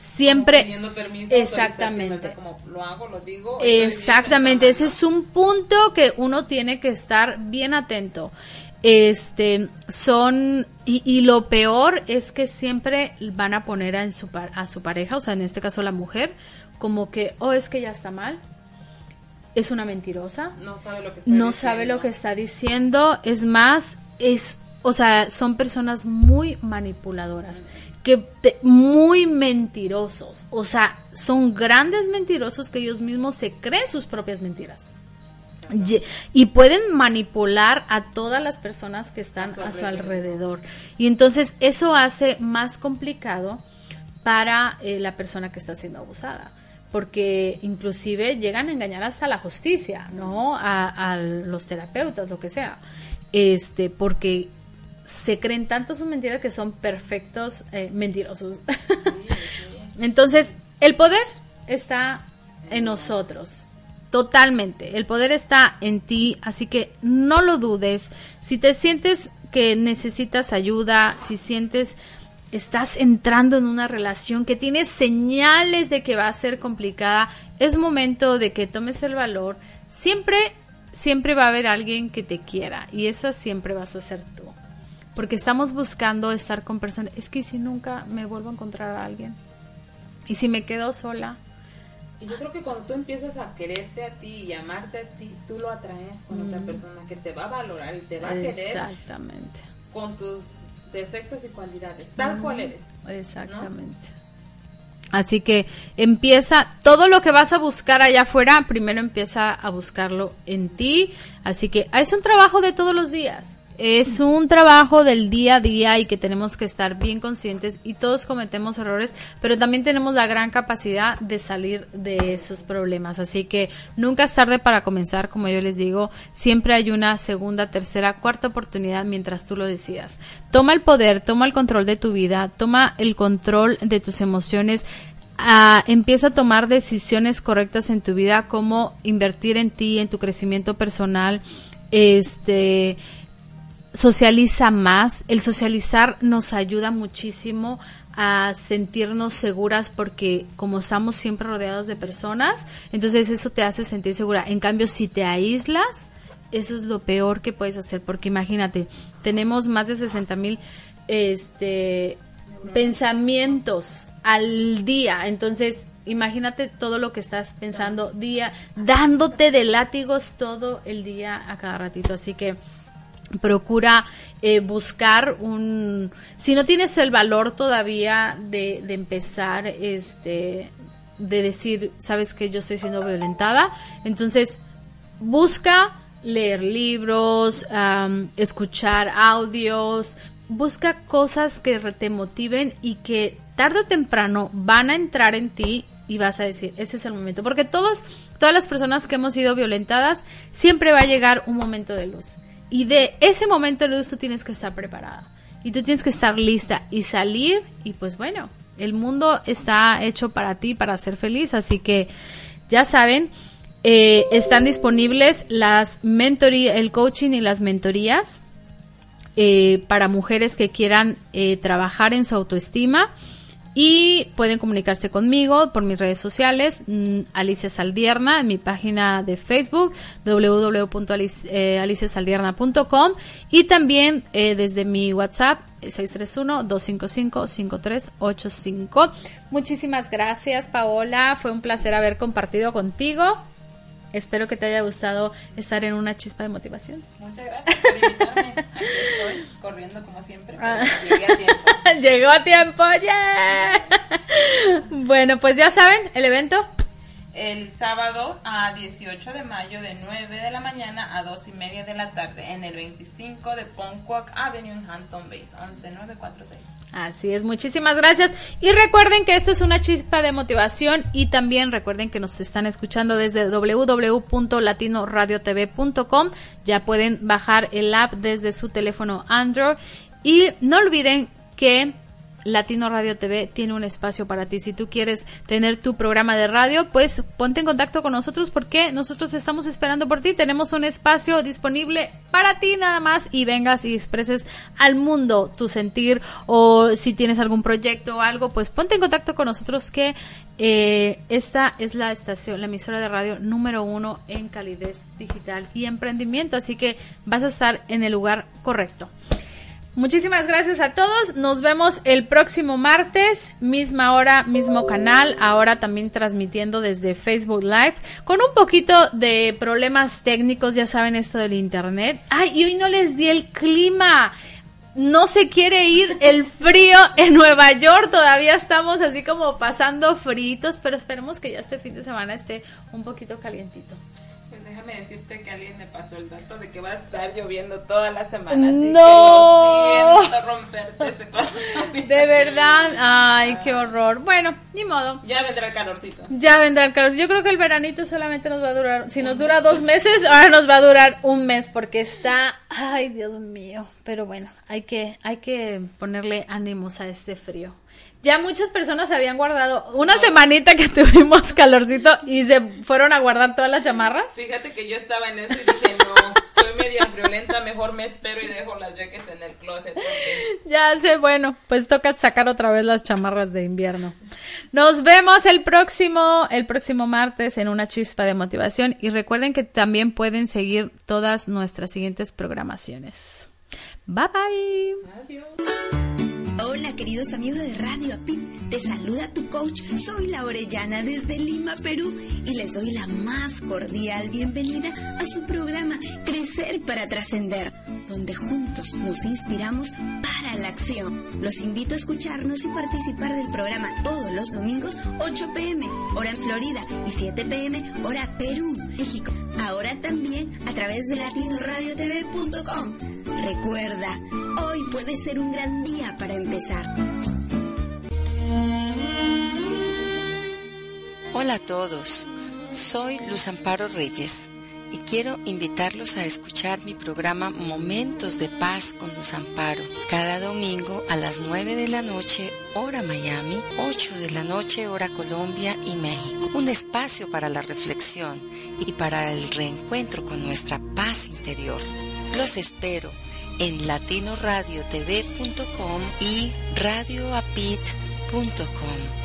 Siempre Pidiendo permiso, Exactamente. autorización, Como lo hago, lo digo. Exactamente, me ese es un punto que uno tiene que estar bien atento. Este, son, y, y lo peor es que siempre van a poner a, en su, par- a su pareja, o sea, en este caso la mujer, como que, oh, es que ya está mal, es una mentirosa, No sabe lo que está no sabe diciendo. lo que está diciendo, es más, es, o sea, son personas muy manipuladoras, que te- muy mentirosos, o sea, son grandes mentirosos que ellos mismos se creen sus propias mentiras. Y pueden manipular a todas las personas que están a su alrededor. Y entonces eso hace más complicado para eh, la persona que está siendo abusada. Porque inclusive llegan a engañar hasta la justicia, ¿no? A, a los terapeutas, lo que sea. Este, porque se creen tanto sus mentiras que son perfectos eh, mentirosos. Entonces, el poder está en nosotros. Totalmente. El poder está en ti, así que no lo dudes. Si te sientes que necesitas ayuda, si sientes estás entrando en una relación que tiene señales de que va a ser complicada, es momento de que tomes el valor. Siempre, siempre va a haber alguien que te quiera y esa siempre vas a ser tú. Porque estamos buscando estar con personas. Es que si nunca me vuelvo a encontrar a alguien y si me quedo sola, Y yo creo que cuando tú empiezas a quererte a ti y amarte a ti, tú lo atraes con otra persona que te va a valorar y te va a querer Exactamente. con tus defectos y cualidades, tal cual eres. Exactamente. Así que empieza, todo lo que vas a buscar allá afuera, primero empieza a buscarlo en ti. Así que es un trabajo de todos los días. Es un trabajo del día a día y que tenemos que estar bien conscientes y todos cometemos errores, pero también tenemos la gran capacidad de salir de esos problemas. Así que nunca es tarde para comenzar, como yo les digo, siempre hay una segunda, tercera, cuarta oportunidad mientras tú lo decidas. Toma el poder, toma el control de tu vida, toma el control de tus emociones. ah, empieza a tomar decisiones correctas en tu vida, como invertir en ti, en tu crecimiento personal, este, socializa más. El socializar nos ayuda muchísimo a sentirnos seguras porque como estamos siempre rodeados de personas, entonces eso te hace sentir segura. En cambio, si te aíslas, eso es lo peor que puedes hacer porque imagínate, tenemos más de 60 mil este, pensamientos al día, entonces imagínate todo lo que estás pensando día, dándote de látigos todo el día a cada ratito, así que procura eh, buscar un si no tienes el valor todavía de, empezar este de decir sabes que yo estoy siendo violentada entonces busca leer libros escuchar audios busca cosas que te motiven y que tarde o temprano van a entrar en ti y vas a decir, ese es el momento. Porque todos, todas las personas que hemos sido violentadas, siempre va a llegar un momento de luz. Y de ese momento luz tú tienes que estar preparada. Y tú tienes que estar lista y salir. Y pues bueno, el mundo está hecho para ti, para ser feliz. Así que ya saben, eh, están disponibles las mentorías, el coaching y las mentorías eh, para mujeres que quieran eh, trabajar en su autoestima y pueden comunicarse conmigo por mis redes sociales, mm, Alicia Saldierna, en mi página de Facebook, www.aliciasaldierna.com y también eh, desde mi WhatsApp, eh, 631-255-5385. Muchísimas gracias, Paola. Fue un placer haber compartido contigo. Espero que te haya gustado estar en una chispa de motivación. Muchas gracias por invitarme. Aquí estoy corriendo como siempre, Ah. llegué a tiempo. Llegó a tiempo, yeah. Bueno, pues ya saben, el evento. El sábado a 18 de mayo de 9 de la mañana a 2 y media de la tarde en el 25 de Ponquac Avenue en Hampton Bays, 11946. Así es, muchísimas gracias. Y recuerden que esto es una chispa de motivación y también recuerden que nos están escuchando desde www.latinoradiotv.com. Ya pueden bajar el app desde su teléfono Android. Y no olviden que Latino Radio TV tiene un espacio para ti. Si tú quieres tener tu programa de radio, pues ponte en contacto con nosotros porque nosotros estamos esperando por ti. Tenemos un espacio disponible para ti nada más y vengas y expreses al mundo tu sentir o si tienes algún proyecto o algo, pues ponte en contacto con nosotros que eh, esta es la estación, la emisora de radio número uno en calidez digital y emprendimiento. Así que vas a estar en el lugar correcto. Muchísimas gracias a todos. Nos vemos el próximo martes, misma hora, mismo canal. Ahora también transmitiendo desde Facebook Live con un poquito de problemas técnicos. Ya saben esto del internet. Ay, y hoy no les di el clima. No se quiere ir el frío en Nueva York. Todavía estamos así como pasando fritos, pero esperemos que ya este fin de semana esté un poquito calientito. Déjame decirte que alguien me pasó el dato de que va a estar lloviendo toda la semana. Así ¡No! que lo siento romperte ese corazón. De verdad, ay, qué horror. Bueno, ni modo. Ya vendrá el calorcito. Ya vendrá el calor. Yo creo que el veranito solamente nos va a durar, si nos dura dos meses, ahora nos va a durar un mes porque está, ay, Dios mío. Pero bueno, hay que, hay que ponerle ánimos a este frío. Ya muchas personas habían guardado una semanita que tuvimos calorcito y se fueron a guardar todas las chamarras. Fíjate que yo estaba en eso y dije, no, soy media friolenta, mejor me espero y dejo las jackets en el closet. porque Ya sé, bueno, pues toca sacar otra vez las chamarras de invierno. Nos vemos el próximo, el próximo martes en una chispa de motivación y recuerden que también pueden seguir todas nuestras siguientes programaciones. Bye bye. Hola queridos amigos de Radio Apit, te saluda tu coach, soy la Orellana desde Lima, Perú y les doy la más cordial bienvenida a su programa Crecer para Trascender, donde juntos nos inspiramos para la acción. Los invito a escucharnos y participar del programa todos los domingos 8 pm hora en Florida y 7 pm hora Perú, México. Ahora también a través de latinoradiotv.com. Recuerda, hoy puede ser un gran día para Hola a todos, soy Luz Amparo Reyes y quiero invitarlos a escuchar mi programa Momentos de Paz con Luz Amparo cada domingo a las 9 de la noche hora Miami, 8 de la noche hora Colombia y México. Un espacio para la reflexión y para el reencuentro con nuestra paz interior. Los espero en latinoradiotv.com y radioapit.com.